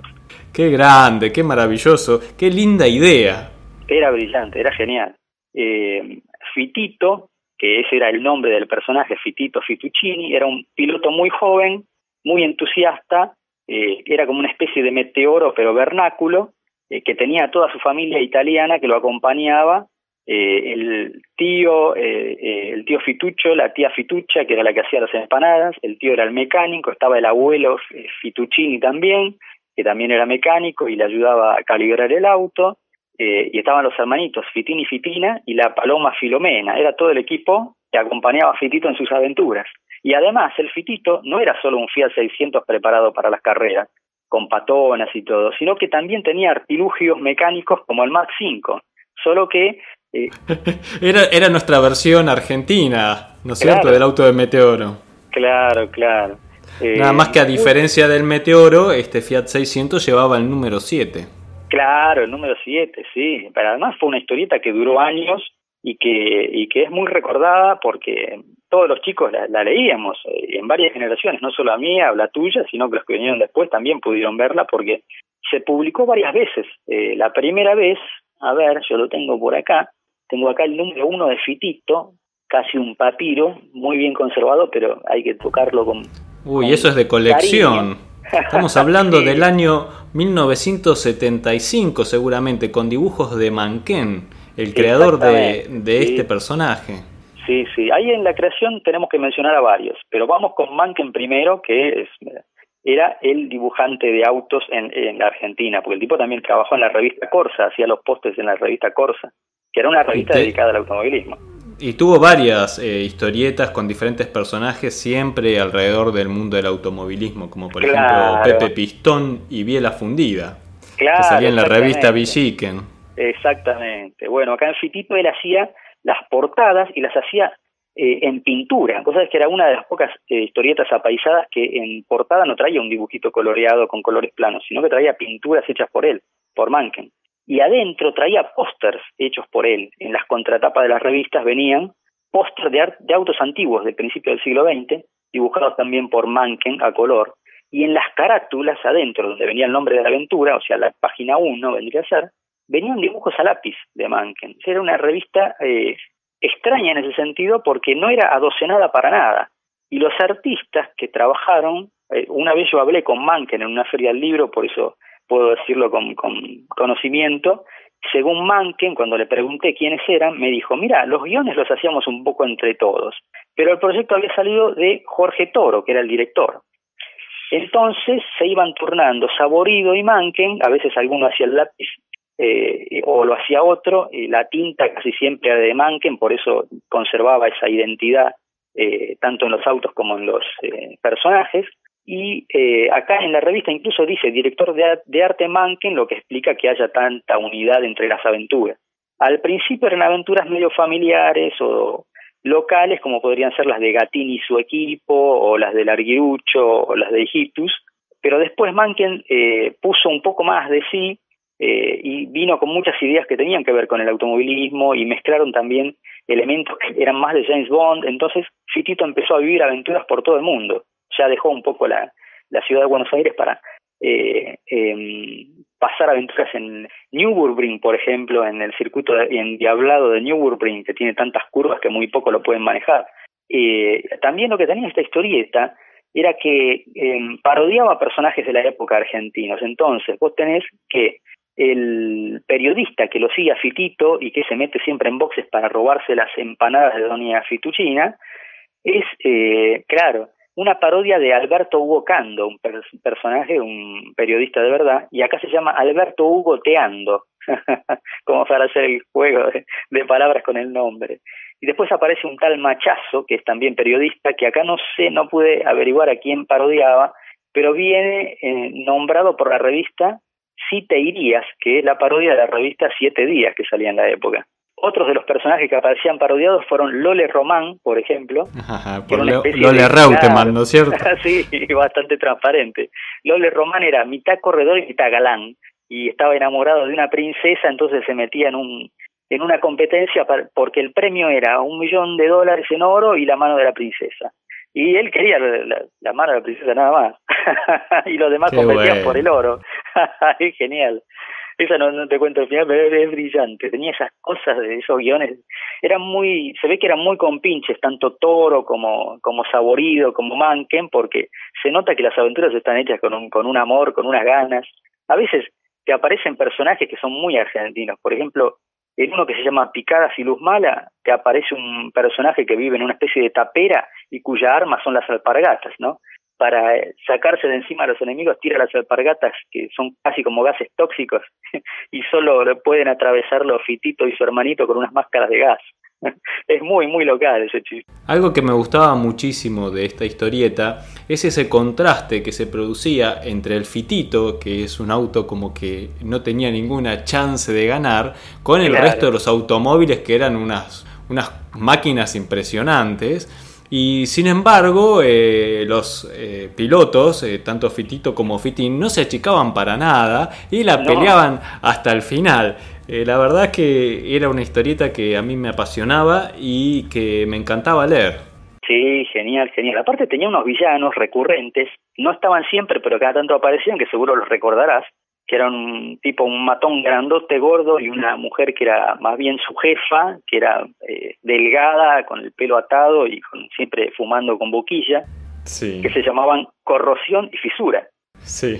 Qué grande, qué maravilloso, qué linda idea. Era brillante, era genial. Eh, Fitito, que ese era el nombre del personaje, Fitito Fituccini, era un piloto muy joven, muy entusiasta eh, era como una especie de meteoro pero vernáculo, eh, que tenía toda su familia italiana que lo acompañaba, eh, el tío, el tío Fituccio, la tía Fituccia, que era la que hacía las empanadas, el tío era el mecánico, estaba el abuelo Fituccini también, que también era mecánico y le ayudaba a calibrar el auto, y estaban los hermanitos Fitini y Fitina y la paloma Filomena, era todo el equipo que acompañaba a Fitito en sus aventuras. Y además el Fitito no era solo un Fiat 600 preparado para las carreras, con patonas y todo, sino que también tenía artilugios mecánicos como el Mach 5, solo que... Eh, era, era nuestra versión argentina, ¿no es cierto?, del auto de Meteoro. Claro, claro. Nada más que a eh, diferencia del Meteoro, este Fiat 600 llevaba el número 7. Claro, el número 7, sí. Pero además fue una historieta que duró años y que, y que es muy recordada porque todos los chicos la, leíamos eh, en varias generaciones, no solo a mía o la tuya, sino que los que vinieron después también pudieron verla porque se publicó varias veces. Eh, la primera vez, a ver, yo lo tengo por acá, tengo acá el número uno de Fitito, casi un papiro, muy bien conservado, pero hay que tocarlo con... Uy, eso es de colección. Estamos hablando del año 1975 seguramente, con dibujos de Manquén el creador de, este personaje. Sí, sí. Ahí en la creación tenemos que mencionar a varios, pero vamos con Manken primero, que es, era el dibujante de autos en, en la Argentina, porque el tipo también trabajó en la revista Corsa, hacía los postes en la revista Corsa, que era una revista dedicada al automovilismo. Y tuvo varias eh, historietas con diferentes personajes siempre alrededor del mundo del automovilismo, como por ejemplo Pepe Pistón y Biela Fundida, claro, que salía en la revista Villiquen. Exactamente. Bueno, acá en Fitito él hacía las portadas y las hacía eh, en pintura. Cosa que era una de las pocas eh, historietas apaisadas que en portada no traía un dibujito coloreado con colores planos, sino que traía pinturas hechas por él, por Manken. Y adentro traía pósters hechos por él. En las contratapas de las revistas venían pósters de, de autos antiguos del principio del siglo XX, dibujados también por Manken a color. Y en las carátulas adentro, donde venía el nombre de la aventura, o sea, la página 1 vendría a ser, venían dibujos a lápiz de Manken. Era una revista eh, extraña en ese sentido porque no era adocenada para nada. Y los artistas que trabajaron, eh, una vez yo hablé con Manken en una feria del libro, por eso puedo decirlo con, con conocimiento, según Manken, cuando le pregunté quiénes eran, me dijo, mira, los guiones los hacíamos un poco entre todos, pero el proyecto había salido de Jorge Toro, que era el director. Entonces se iban turnando Saborido y Manken, a veces alguno hacía el lápiz eh, o lo hacía otro, la tinta casi siempre era de Manken, por eso conservaba esa identidad eh, tanto en los autos como en los eh, personajes. Y acá en la revista incluso dice director de, arte Manken, lo que explica que haya tanta unidad entre las aventuras. Al principio eran aventuras medio familiares o locales, como podrían ser las de Gatini y su equipo, o las de Larguirucho, o las de Egiptus, pero después Manken puso un poco más de sí eh, y vino con muchas ideas que tenían que ver con el automovilismo y mezclaron también elementos que eran más de James Bond. Entonces Fitito empezó a vivir aventuras por todo el mundo. Ya dejó un poco la, la ciudad de Buenos Aires para eh, em, pasar aventuras en Nürburgring, por ejemplo, en el circuito de, endiablado de Nürburgring, que tiene tantas curvas que muy poco lo pueden manejar. Eh, también lo que tenía esta historieta era que em, parodiaba personajes de la época argentinos. Entonces, vos tenés que el periodista que lo sigue a Fitito y que se mete siempre en boxes para robarse las empanadas de Doña Fituchina, es, eh, claro, una parodia de Alberto Hugo Cando, un personaje, un periodista de verdad, y acá se llama Alberto Hugo Teando, como para hacer el juego de, palabras con el nombre. Y después aparece un tal Machazo, que es también periodista, que acá no sé, no pude averiguar a quién parodiaba, pero viene eh, nombrado por la revista Si te irías, que es la parodia de la revista Siete Días que salía en la época. Otros de los personajes que aparecían parodiados fueron Lole Román, por ejemplo. por Lole Reutemann, ¿no es cierto? sí, bastante transparente. Lole Román era mitad corredor y mitad galán, y estaba enamorado de una princesa, entonces se metía en un en una competencia porque el premio era un millón de dólares en oro y la mano de la princesa. Y él quería la, mano de la princesa nada más. y los demás competían por el oro. es genial. Esa no, te cuento el final, pero es, brillante. Tenía esas cosas de esos guiones. Eran muy, se ve que eran muy compinches, tanto Toro como, como Saborido, como Manken, porque se nota que las aventuras están hechas con un, con un amor, con unas ganas. A veces te aparecen personajes que son muy argentinos. Por ejemplo, en uno que se llama Picadas y Luz Mala, te aparece un personaje que vive en una especie de tapera y cuya arma son las alpargatas, ¿no? Para sacarse de encima a los enemigos, tira las alpargatas, que son casi como gases tóxicos, y solo pueden atravesarlo Fitito y su hermanito con unas máscaras de gas. es muy, muy local ese chiste. Algo que me gustaba muchísimo de esta historieta es ese contraste que se producía entre el Fitito, que es un auto como que no tenía ninguna chance de ganar, con el resto de los automóviles que eran unas, unas máquinas impresionantes. Y sin embargo, eh, los eh, pilotos, eh, tanto Fitito como Fitín, no se achicaban para nada y la peleaban hasta el final. Eh, la verdad que era una historieta que a mí me apasionaba y que me encantaba leer. Sí, genial, genial. Aparte tenía unos villanos recurrentes, no estaban siempre, pero cada tanto aparecían, que seguro los recordarás, que eran un tipo, un matón grandote, gordo, y una mujer que era más bien su jefa, que era eh, delgada, con el pelo atado y siempre fumando con boquilla, que se llamaban Corrosión y Fisura. Sí.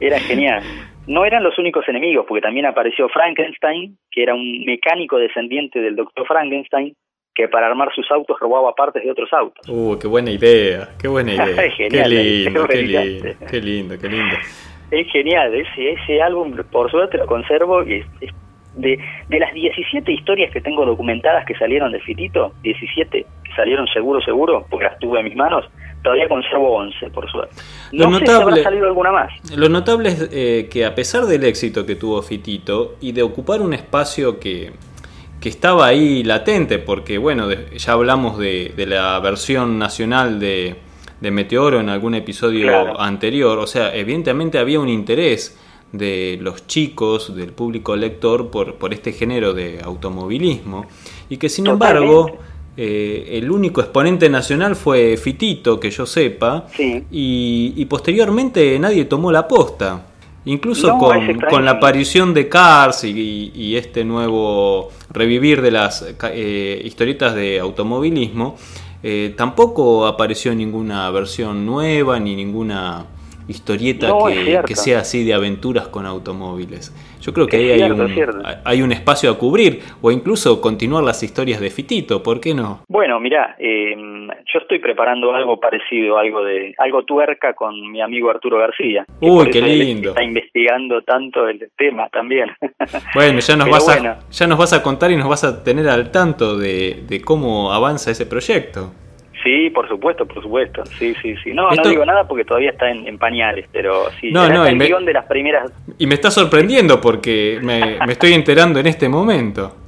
era genial. No eran los únicos enemigos, porque también apareció Frankenstein, que era un mecánico descendiente del doctor Frankenstein, que para armar sus autos robaba partes de otros autos. Uh, qué buena idea, qué buena idea. qué lindo, qué lindo, qué lindo, qué lindo. Es genial, ese, ese álbum por suerte lo conservo y de, de las 17 historias que tengo documentadas que salieron de Fitito, 17 que salieron seguro, seguro, porque las tuve en mis manos, todavía conservo 11, por suerte. No lo sé notable, si habrá salido alguna más. Lo notable es eh, que a pesar del éxito que tuvo Fitito y de ocupar un espacio que, que estaba ahí latente, porque bueno, ya hablamos de, la versión nacional de, de, Meteoro en algún episodio anterior, o sea, evidentemente había un interés de los chicos, del público lector, por, por este género de automovilismo, y que sin embargo eh, el único exponente nacional fue Fitito, que yo sepa, y, posteriormente nadie tomó la posta. Incluso con, la aparición de Cars y, este nuevo revivir de las eh, historietas de automovilismo, eh, tampoco apareció ninguna versión nueva ni ninguna historieta que, sea así de aventuras con automóviles. Yo creo que ahí hay, un, hay un espacio a cubrir o incluso continuar las historias de Fitito, ¿por qué no? Bueno, mira, eh, yo estoy preparando algo parecido, algo de algo tuerca con mi amigo Arturo García. Uy, qué lindo. Está investigando tanto el tema también. Bueno, ya nos, vas a, ya nos vas a contar y nos vas a tener al tanto de, de cómo avanza ese proyecto. Sí, por supuesto, por supuesto. Sí, sí, sí. No, no digo nada porque todavía está en, pañales, pero sí, no, no, el guion de las primeras... Y me está sorprendiendo porque me, estoy enterando en este momento.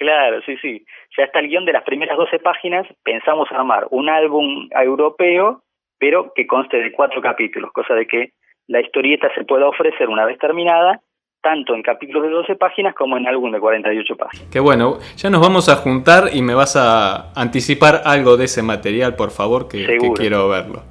Claro, sí, sí. Ya está el guion de las primeras 12 páginas. Pensamos armar un álbum europeo, pero que conste de cuatro capítulos, cosa de que la historieta se pueda ofrecer una vez terminada tanto en capítulos de 12 páginas como en álbum de 48 páginas. Qué bueno, ya nos vamos a juntar y me vas a anticipar algo de ese material, por favor, que, quiero verlo.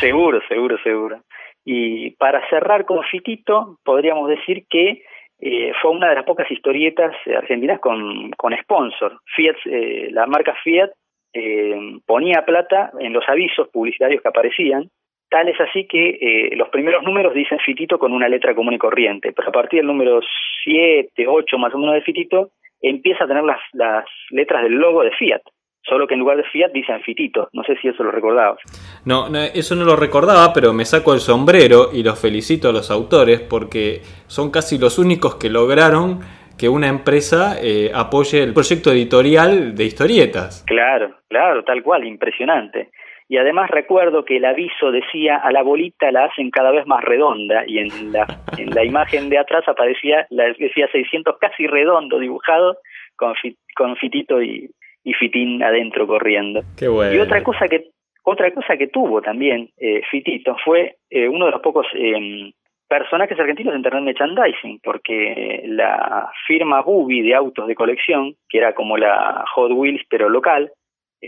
Seguro, seguro, seguro. Y para cerrar con Fitito, podríamos decir que eh, fue una de las pocas historietas argentinas con, con sponsor. Fiat, eh, la marca Fiat eh, ponía plata en los avisos publicitarios que aparecían Tal es así que eh, los primeros números dicen Fitito con una letra común y corriente, pero a partir del número 7, 8 más o menos de Fitito, empieza a tener las, las letras del logo de Fiat. solo que en lugar de Fiat dicen Fitito. No sé si eso lo recordabas. No, eso no lo recordaba, pero me saco el sombrero y los felicito a los autores porque son casi los únicos que lograron que una empresa eh, apoye el proyecto editorial de historietas. Claro, claro, tal cual, impresionante. Y además recuerdo que el aviso decía a la bolita la hacen cada vez más redonda y en la, en la imagen de atrás aparecía, la, decía 600 casi redondo dibujado con, con Fitito y, y Fitín adentro corriendo. Qué bueno. Y otra cosa que otra cosa que tuvo también eh, Fitito fue eh, uno de los pocos eh, personajes argentinos de Internet Merchandising, porque la firma Bubi de autos de colección, que era como la Hot Wheels pero local,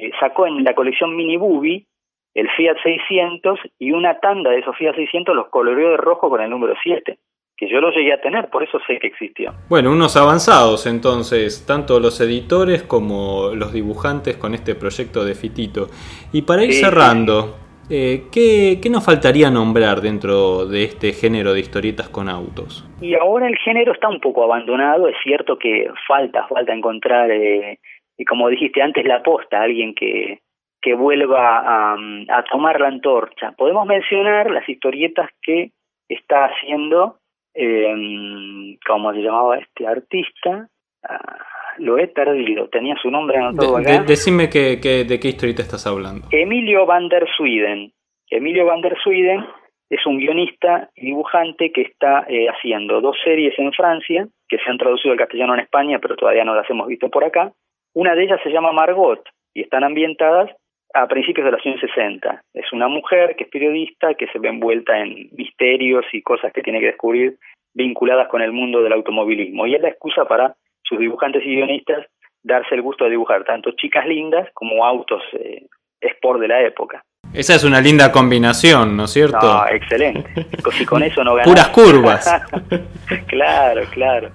eh, sacó en la colección Mini Bubi el Fiat 600 y una tanda de esos Fiat 600 los coloreó de rojo con el número 7 que yo lo llegué a tener, por eso sé que existió. Bueno, unos avanzados entonces, tanto los editores como los dibujantes con este proyecto de Fitito. Y para ir cerrando, eh, ¿qué, nos faltaría nombrar dentro de este género de historietas con autos? Y ahora el género está un poco abandonado, es cierto que falta, falta encontrar, eh, y como dijiste antes, la posta, alguien que, que vuelva a, a tomar la antorcha. Podemos mencionar las historietas que está haciendo, eh, ¿cómo se llamaba este artista? Ah, lo he perdido, tenía su nombre anotado acá. decime que, de qué historieta estás hablando. Emilio van der Sweden. Emilio van der Sweden es un guionista y dibujante que está eh, haciendo dos series en Francia, que se han traducido al castellano en España, pero todavía no las hemos visto por acá. Una de ellas se llama Margot y están ambientadas a principios de los años 60. Es una mujer que es periodista, que se ve envuelta en misterios y cosas que tiene que descubrir vinculadas con el mundo del automovilismo. Y es la excusa para sus dibujantes y guionistas darse el gusto de dibujar tanto chicas lindas como autos eh, sport de la época. Esa es una linda combinación, ¿no es cierto? No, excelente. Si con eso no ganas. Puras curvas. claro, claro.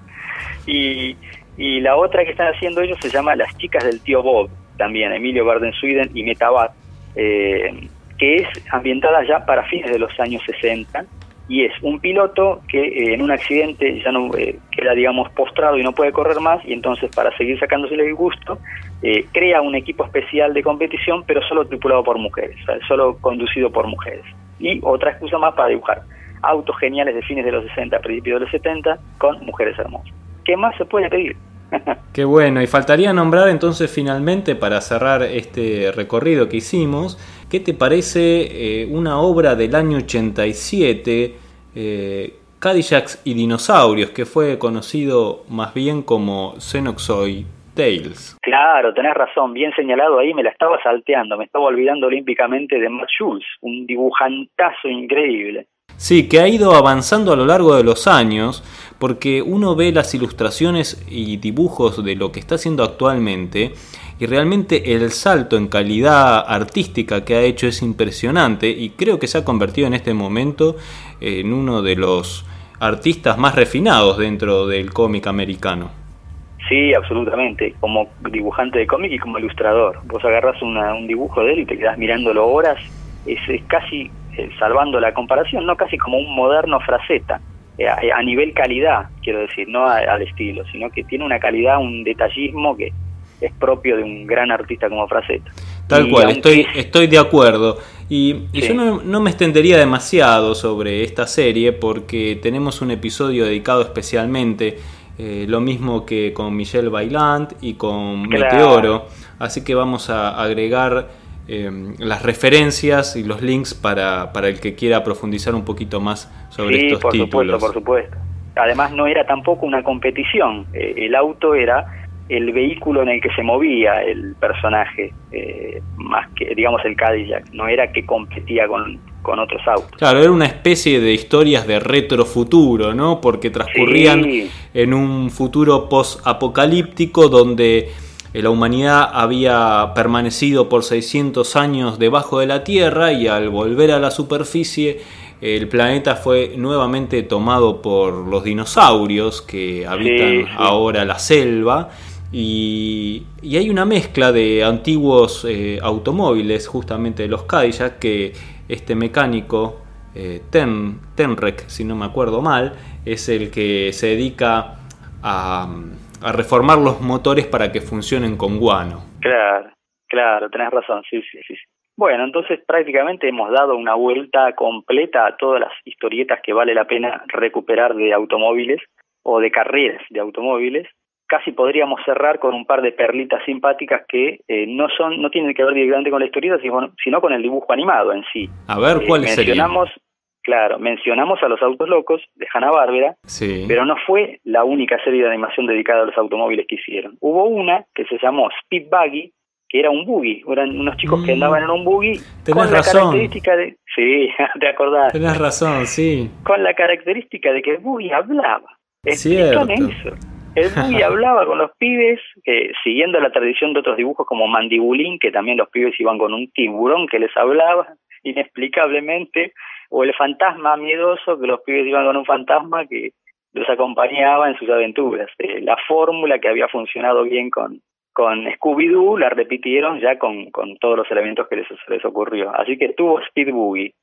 Y, y la otra que están haciendo ellos se llama Las chicas del tío Bob, también Emilio Barden Sweden y Metabat, eh, que es ambientada ya para fines de los años 60 y es un piloto que eh, en un accidente ya no eh, queda, digamos, postrado y no puede correr más, y entonces para seguir sacándosele el gusto, crea un equipo especial de competición, pero solo tripulado por mujeres, solo conducido por mujeres. Y otra excusa más para dibujar autos geniales de fines de los 60, principios de los 70, con mujeres hermosas. ¿Qué más se puede pedir? Qué bueno, y faltaría nombrar entonces finalmente para cerrar este recorrido que hicimos, ¿qué te parece eh, una obra del año 87, eh, Cadillacs y Dinosaurios, que fue conocido más bien como Xenoxoid Tales? Claro, tenés razón, bien señalado ahí, me la estaba salteando, me estaba olvidando olímpicamente de Matt Schultz, un dibujantazo increíble. Sí, que ha ido avanzando a lo largo de los años, porque uno ve las ilustraciones y dibujos de lo que está haciendo actualmente y realmente el salto en calidad artística que ha hecho es impresionante y creo que se ha convertido en este momento en uno de los artistas más refinados dentro del cómic americano. Sí, absolutamente, como dibujante de cómic y como ilustrador. Vos agarras un dibujo de él y te quedas mirándolo horas, es, casi, eh, salvando la comparación, no casi como un moderno fraseta eh, a, nivel calidad, quiero decir, no al estilo, sino que tiene una calidad, un detallismo que es propio de un gran artista como Fraceta. Tal cual, estoy, estoy de acuerdo. Y, yo no, me extendería demasiado sobre esta serie porque tenemos un episodio dedicado especialmente, eh, lo mismo que con Michelle Bailant y con Meteoro, así que vamos a agregar Em, las referencias y los links para, para, el que quiera profundizar un poquito más sobre sí, estos por títulos. supuesto, por supuesto. Además no era tampoco una competición, eh, el auto era el vehículo en el que se movía el personaje, eh, más que, digamos, el Cadillac, no era que competía con, con otros autos. Claro, era una especie de historias de retrofuturo, ¿no? Porque transcurrían en un futuro post-apocalíptico donde la humanidad había permanecido por 600 años debajo de la Tierra y al volver a la superficie el planeta fue nuevamente tomado por los dinosaurios que habitan ahora la selva. Y, hay una mezcla de antiguos eh, automóviles, justamente de los Cadillac, que este mecánico, eh, Ten, Tenrec, si no me acuerdo mal, es el que se dedica a a reformar los motores para que funcionen con guano. Claro, Claro, tenés razón, sí, sí, sí. Bueno, entonces prácticamente hemos dado una vuelta completa a todas las historietas que vale la pena recuperar de automóviles o de carreras de automóviles. Casi podríamos cerrar con un par de perlitas simpáticas que eh, no son, no tienen que ver directamente con la historieta, sino, con el dibujo animado en sí. A ver, eh, ¿cuáles mencionamos, Claro, mencionamos a los autos locos de Hanna Barbera, sí. pero no fue la única serie de animación dedicada a los automóviles que hicieron. Hubo una que se llamó Speed Buggy, que era un buggy, eran unos chicos que mm. andaban en un buggy con la característica de sí, te acordás. Tenés razón, sí. Con la característica de que el buggy hablaba. Cierto. eso. El buggy hablaba con los pibes, eh, siguiendo la tradición de otros dibujos como Mandibulín, que también los pibes iban con un tiburón que les hablaba inexplicablemente, o el fantasma miedoso, que los pibes iban con un fantasma que los acompañaba en sus aventuras. Eh, la fórmula que había funcionado bien con, con Scooby-Doo la repitieron ya con, con todos los elementos que les, les ocurrió. Así que tuvo Speed Boogie.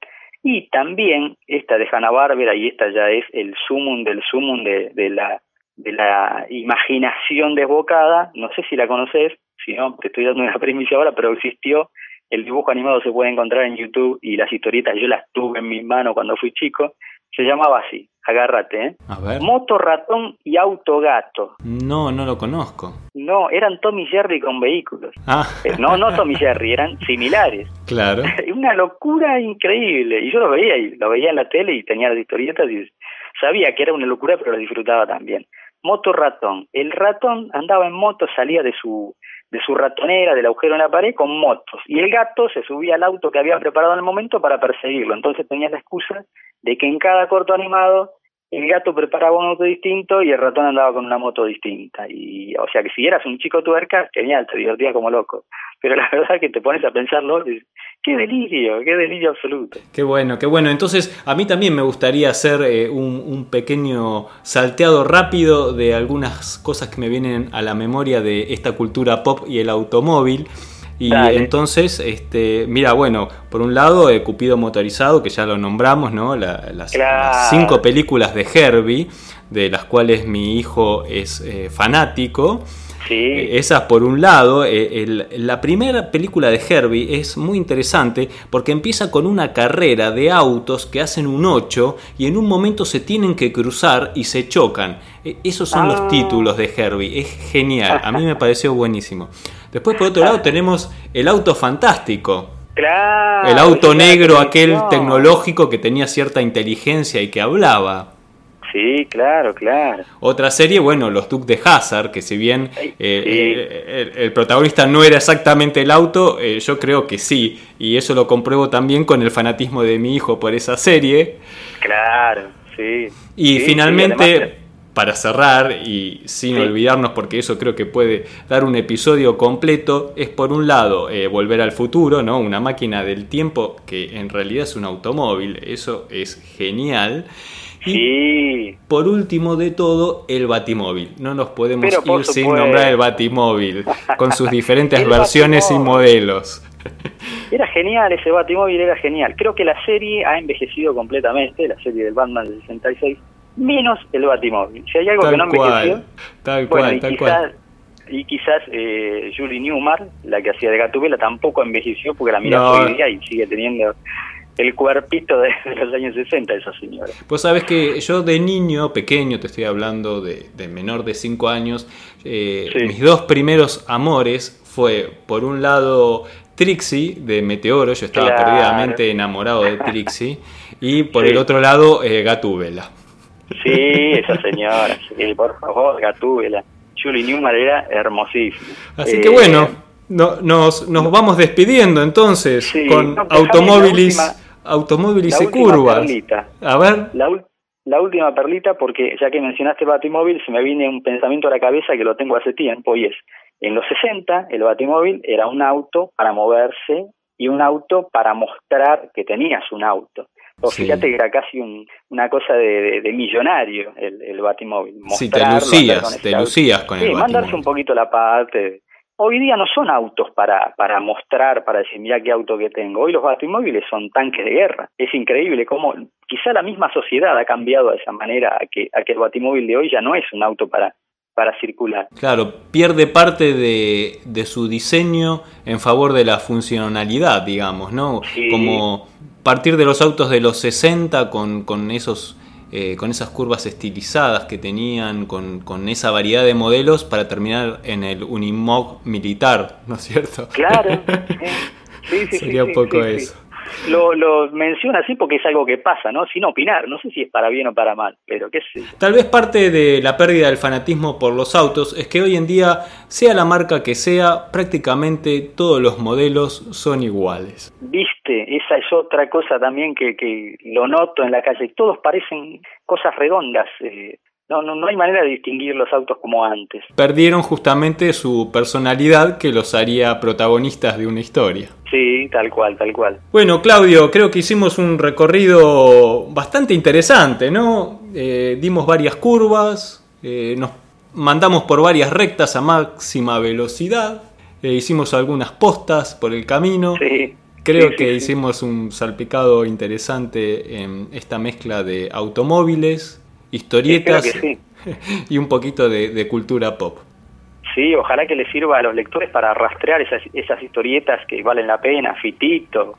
Y también esta de Hanna-Barbera, y esta ya es el sumum del sumum de, de, la, de la imaginación desbocada, no sé si la conoces, si no, te estoy dando una primicia ahora, pero existió, el dibujo animado se puede encontrar en YouTube y las historietas yo las tuve en mis manos cuando fui chico, se llamaba así, agárrate, ¿eh? A ver. Moto ratón y auto gato. No, no lo conozco. No, eran Tommy Jerry con vehículos. Ah. Eh, no, no Tommy Jerry, eran similares. Claro. Una locura increíble. Y yo lo veía, y lo veía en la tele y tenía las historietas y sabía que era una locura, pero lo disfrutaba también. Moto ratón. El ratón andaba en moto, salía de su de su ratonera, del agujero en la pared, con motos. Y el gato se subía al auto que había preparado en el momento para perseguirlo. Entonces tenía la excusa de que en cada corto animado el gato preparaba un auto distinto y el ratón andaba con una moto distinta. Y, o sea que si eras un chico tuerca, genial, te divertías como loco. Pero la verdad es que te pones a pensarlo, qué delirio, qué delirio absoluto. Qué bueno, qué bueno. Entonces, a mí también me gustaría hacer eh, un, un, pequeño salteado rápido de algunas cosas que me vienen a la memoria de esta cultura pop y el automóvil. Y entonces, este, mira, bueno, por un lado, eh, Cupido Motorizado, que ya lo nombramos, ¿no? las, cinco películas de Herbie, de las cuales mi hijo es eh, fanático. Sí. Eh, esas por un lado, la primera película de Herbie es muy interesante porque empieza con una carrera de autos que hacen un 8 y en un momento se tienen que cruzar y se chocan. esos son los ah. títulos de Herbie, es genial, a mí me pareció buenísimo. Después, por otro lado, tenemos el auto fantástico. Claro. El auto negro, aquel tecnológico que tenía cierta inteligencia y que hablaba. Sí, claro, claro. Otra serie, bueno, Los Duke de Hazard, que si bien eh, eh, el, protagonista no era exactamente el auto, eh, yo creo que sí. Y eso lo compruebo también con el fanatismo de mi hijo por esa serie. Claro, sí. Y finalmente, para cerrar y sin olvidarnos, porque eso creo que puede dar un episodio completo, es por un lado eh, Volver al Futuro, ¿no? Una máquina del tiempo que en realidad es un automóvil, eso es genial. Y por último de todo, el Batimóvil. No nos podemos ir sin nombrar el Batimóvil, con sus diferentes versiones y modelos. Era genial ese Batimóvil, era genial. Creo que la serie ha envejecido completamente, la serie del Batman del 66 menos el Batimóvil. Si hay algo que no envejeció, tal cual, y tal quizás, cual. Y quizás eh, Julie Newmar, la que hacía de Gatubela, tampoco envejeció porque la mira hoy día y sigue teniendo el cuerpito de, los años 60 esa señora. Pues sabes que yo de niño, pequeño, te estoy hablando de, menor de 5 años, eh, mis dos primeros amores fue, por un lado, Trixie de Meteoro, yo estaba perdidamente enamorado de Trixie, y por el otro lado, eh, Gatúbela. Sí, esa señora, sí, por favor, Gatúbela. Julie Newman era hermosísima. Así que bueno, eh, no, nos, nos vamos despidiendo entonces con automóviles, automóviles y curvas. A ver. La, la, última perlita, porque ya que mencionaste Batimóvil, se me viene un pensamiento a la cabeza que lo tengo hace tiempo y es, en los 60 el Batimóvil era un auto para moverse y un auto para mostrar que tenías un auto. O fíjate que era casi una cosa de, millonario el, el Batimóvil. Sí, te lucías, te lucías con el Batimóvil. mandarse un poquito la parte. Hoy día no son autos para, para mostrar, para decir, mira qué auto que tengo. Hoy los batimóviles son tanques de guerra. Es increíble cómo quizá la misma sociedad ha cambiado de esa manera a que, a que el batimóvil de hoy ya no es un auto para, para circular. Claro, pierde parte de, de, su diseño en favor de la funcionalidad, digamos, ¿no? Como partir de los autos de los 60 con, con esos eh, con esas curvas estilizadas que tenían, con, con, esa variedad de modelos para terminar en el Unimog militar, ¿no es cierto? Claro, sí, sí, Sería un poco eso. Lo, lo menciona así porque es algo que pasa, ¿no? Sin opinar, no sé si es para bien o para mal, pero qué sé. Tal vez parte de la pérdida del fanatismo por los autos es que hoy en día, sea la marca que sea, prácticamente todos los modelos son iguales. Viste, esa es otra cosa también que, que lo noto en la calle, todos parecen cosas redondas. Eh, no, no, no hay manera de distinguir los autos como antes. Perdieron justamente su personalidad que los haría protagonistas de una historia. Sí, tal cual, tal cual. Bueno, Claudio, creo que hicimos un recorrido bastante interesante, ¿no? Eh, dimos varias curvas, eh, nos mandamos por varias rectas a máxima velocidad, eh, hicimos algunas postas por el camino. Sí. Creo que hicimos un salpicado interesante en esta mezcla de automóviles, historietas y un poquito de, cultura pop. Sí, ojalá que les sirva a los lectores para rastrear esas, esas historietas que valen la pena, Fitito,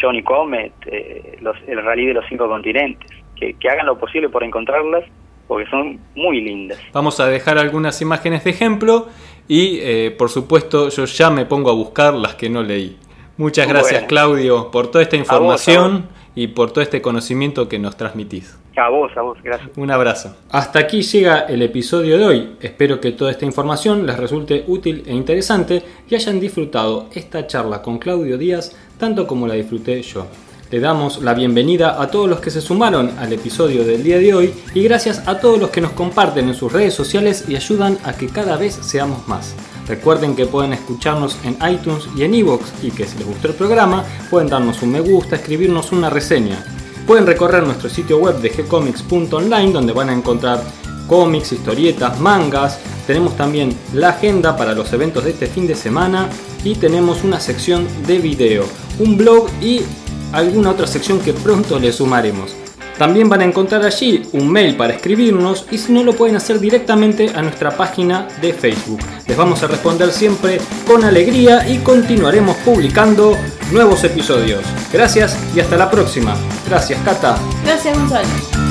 Johnny Comet, eh, los, el rally de los cinco continentes, que, que hagan lo posible por encontrarlas porque son muy lindas. Vamos a dejar algunas imágenes de ejemplo y eh, por supuesto yo ya me pongo a buscar las que no leí. Muchas gracias Claudio por toda esta información y por todo este conocimiento que nos transmitís. A vos, a vos, gracias. Un abrazo. Hasta aquí llega el episodio de hoy. Espero que toda esta información les resulte útil e interesante y hayan disfrutado esta charla con Claudio Díaz tanto como la disfruté yo. Le damos la bienvenida a todos los que se sumaron al episodio del día de hoy y gracias a todos los que nos comparten en sus redes sociales y ayudan a que cada vez seamos más. Recuerden que pueden escucharnos en iTunes y en iVoox y que si les gustó el programa pueden darnos un me gusta, escribirnos una reseña. Pueden recorrer nuestro sitio web de gcomics.online donde van a encontrar cómics, historietas, mangas. Tenemos también la agenda para los eventos de este fin de semana y tenemos una sección de video, un blog y alguna otra sección que pronto le sumaremos. También van a encontrar allí un mail para escribirnos y si no lo pueden hacer directamente a nuestra página de Facebook. Les vamos a responder siempre con alegría y continuaremos publicando nuevos episodios. Gracias y hasta la próxima. Gracias Cata. Gracias Gonzalo.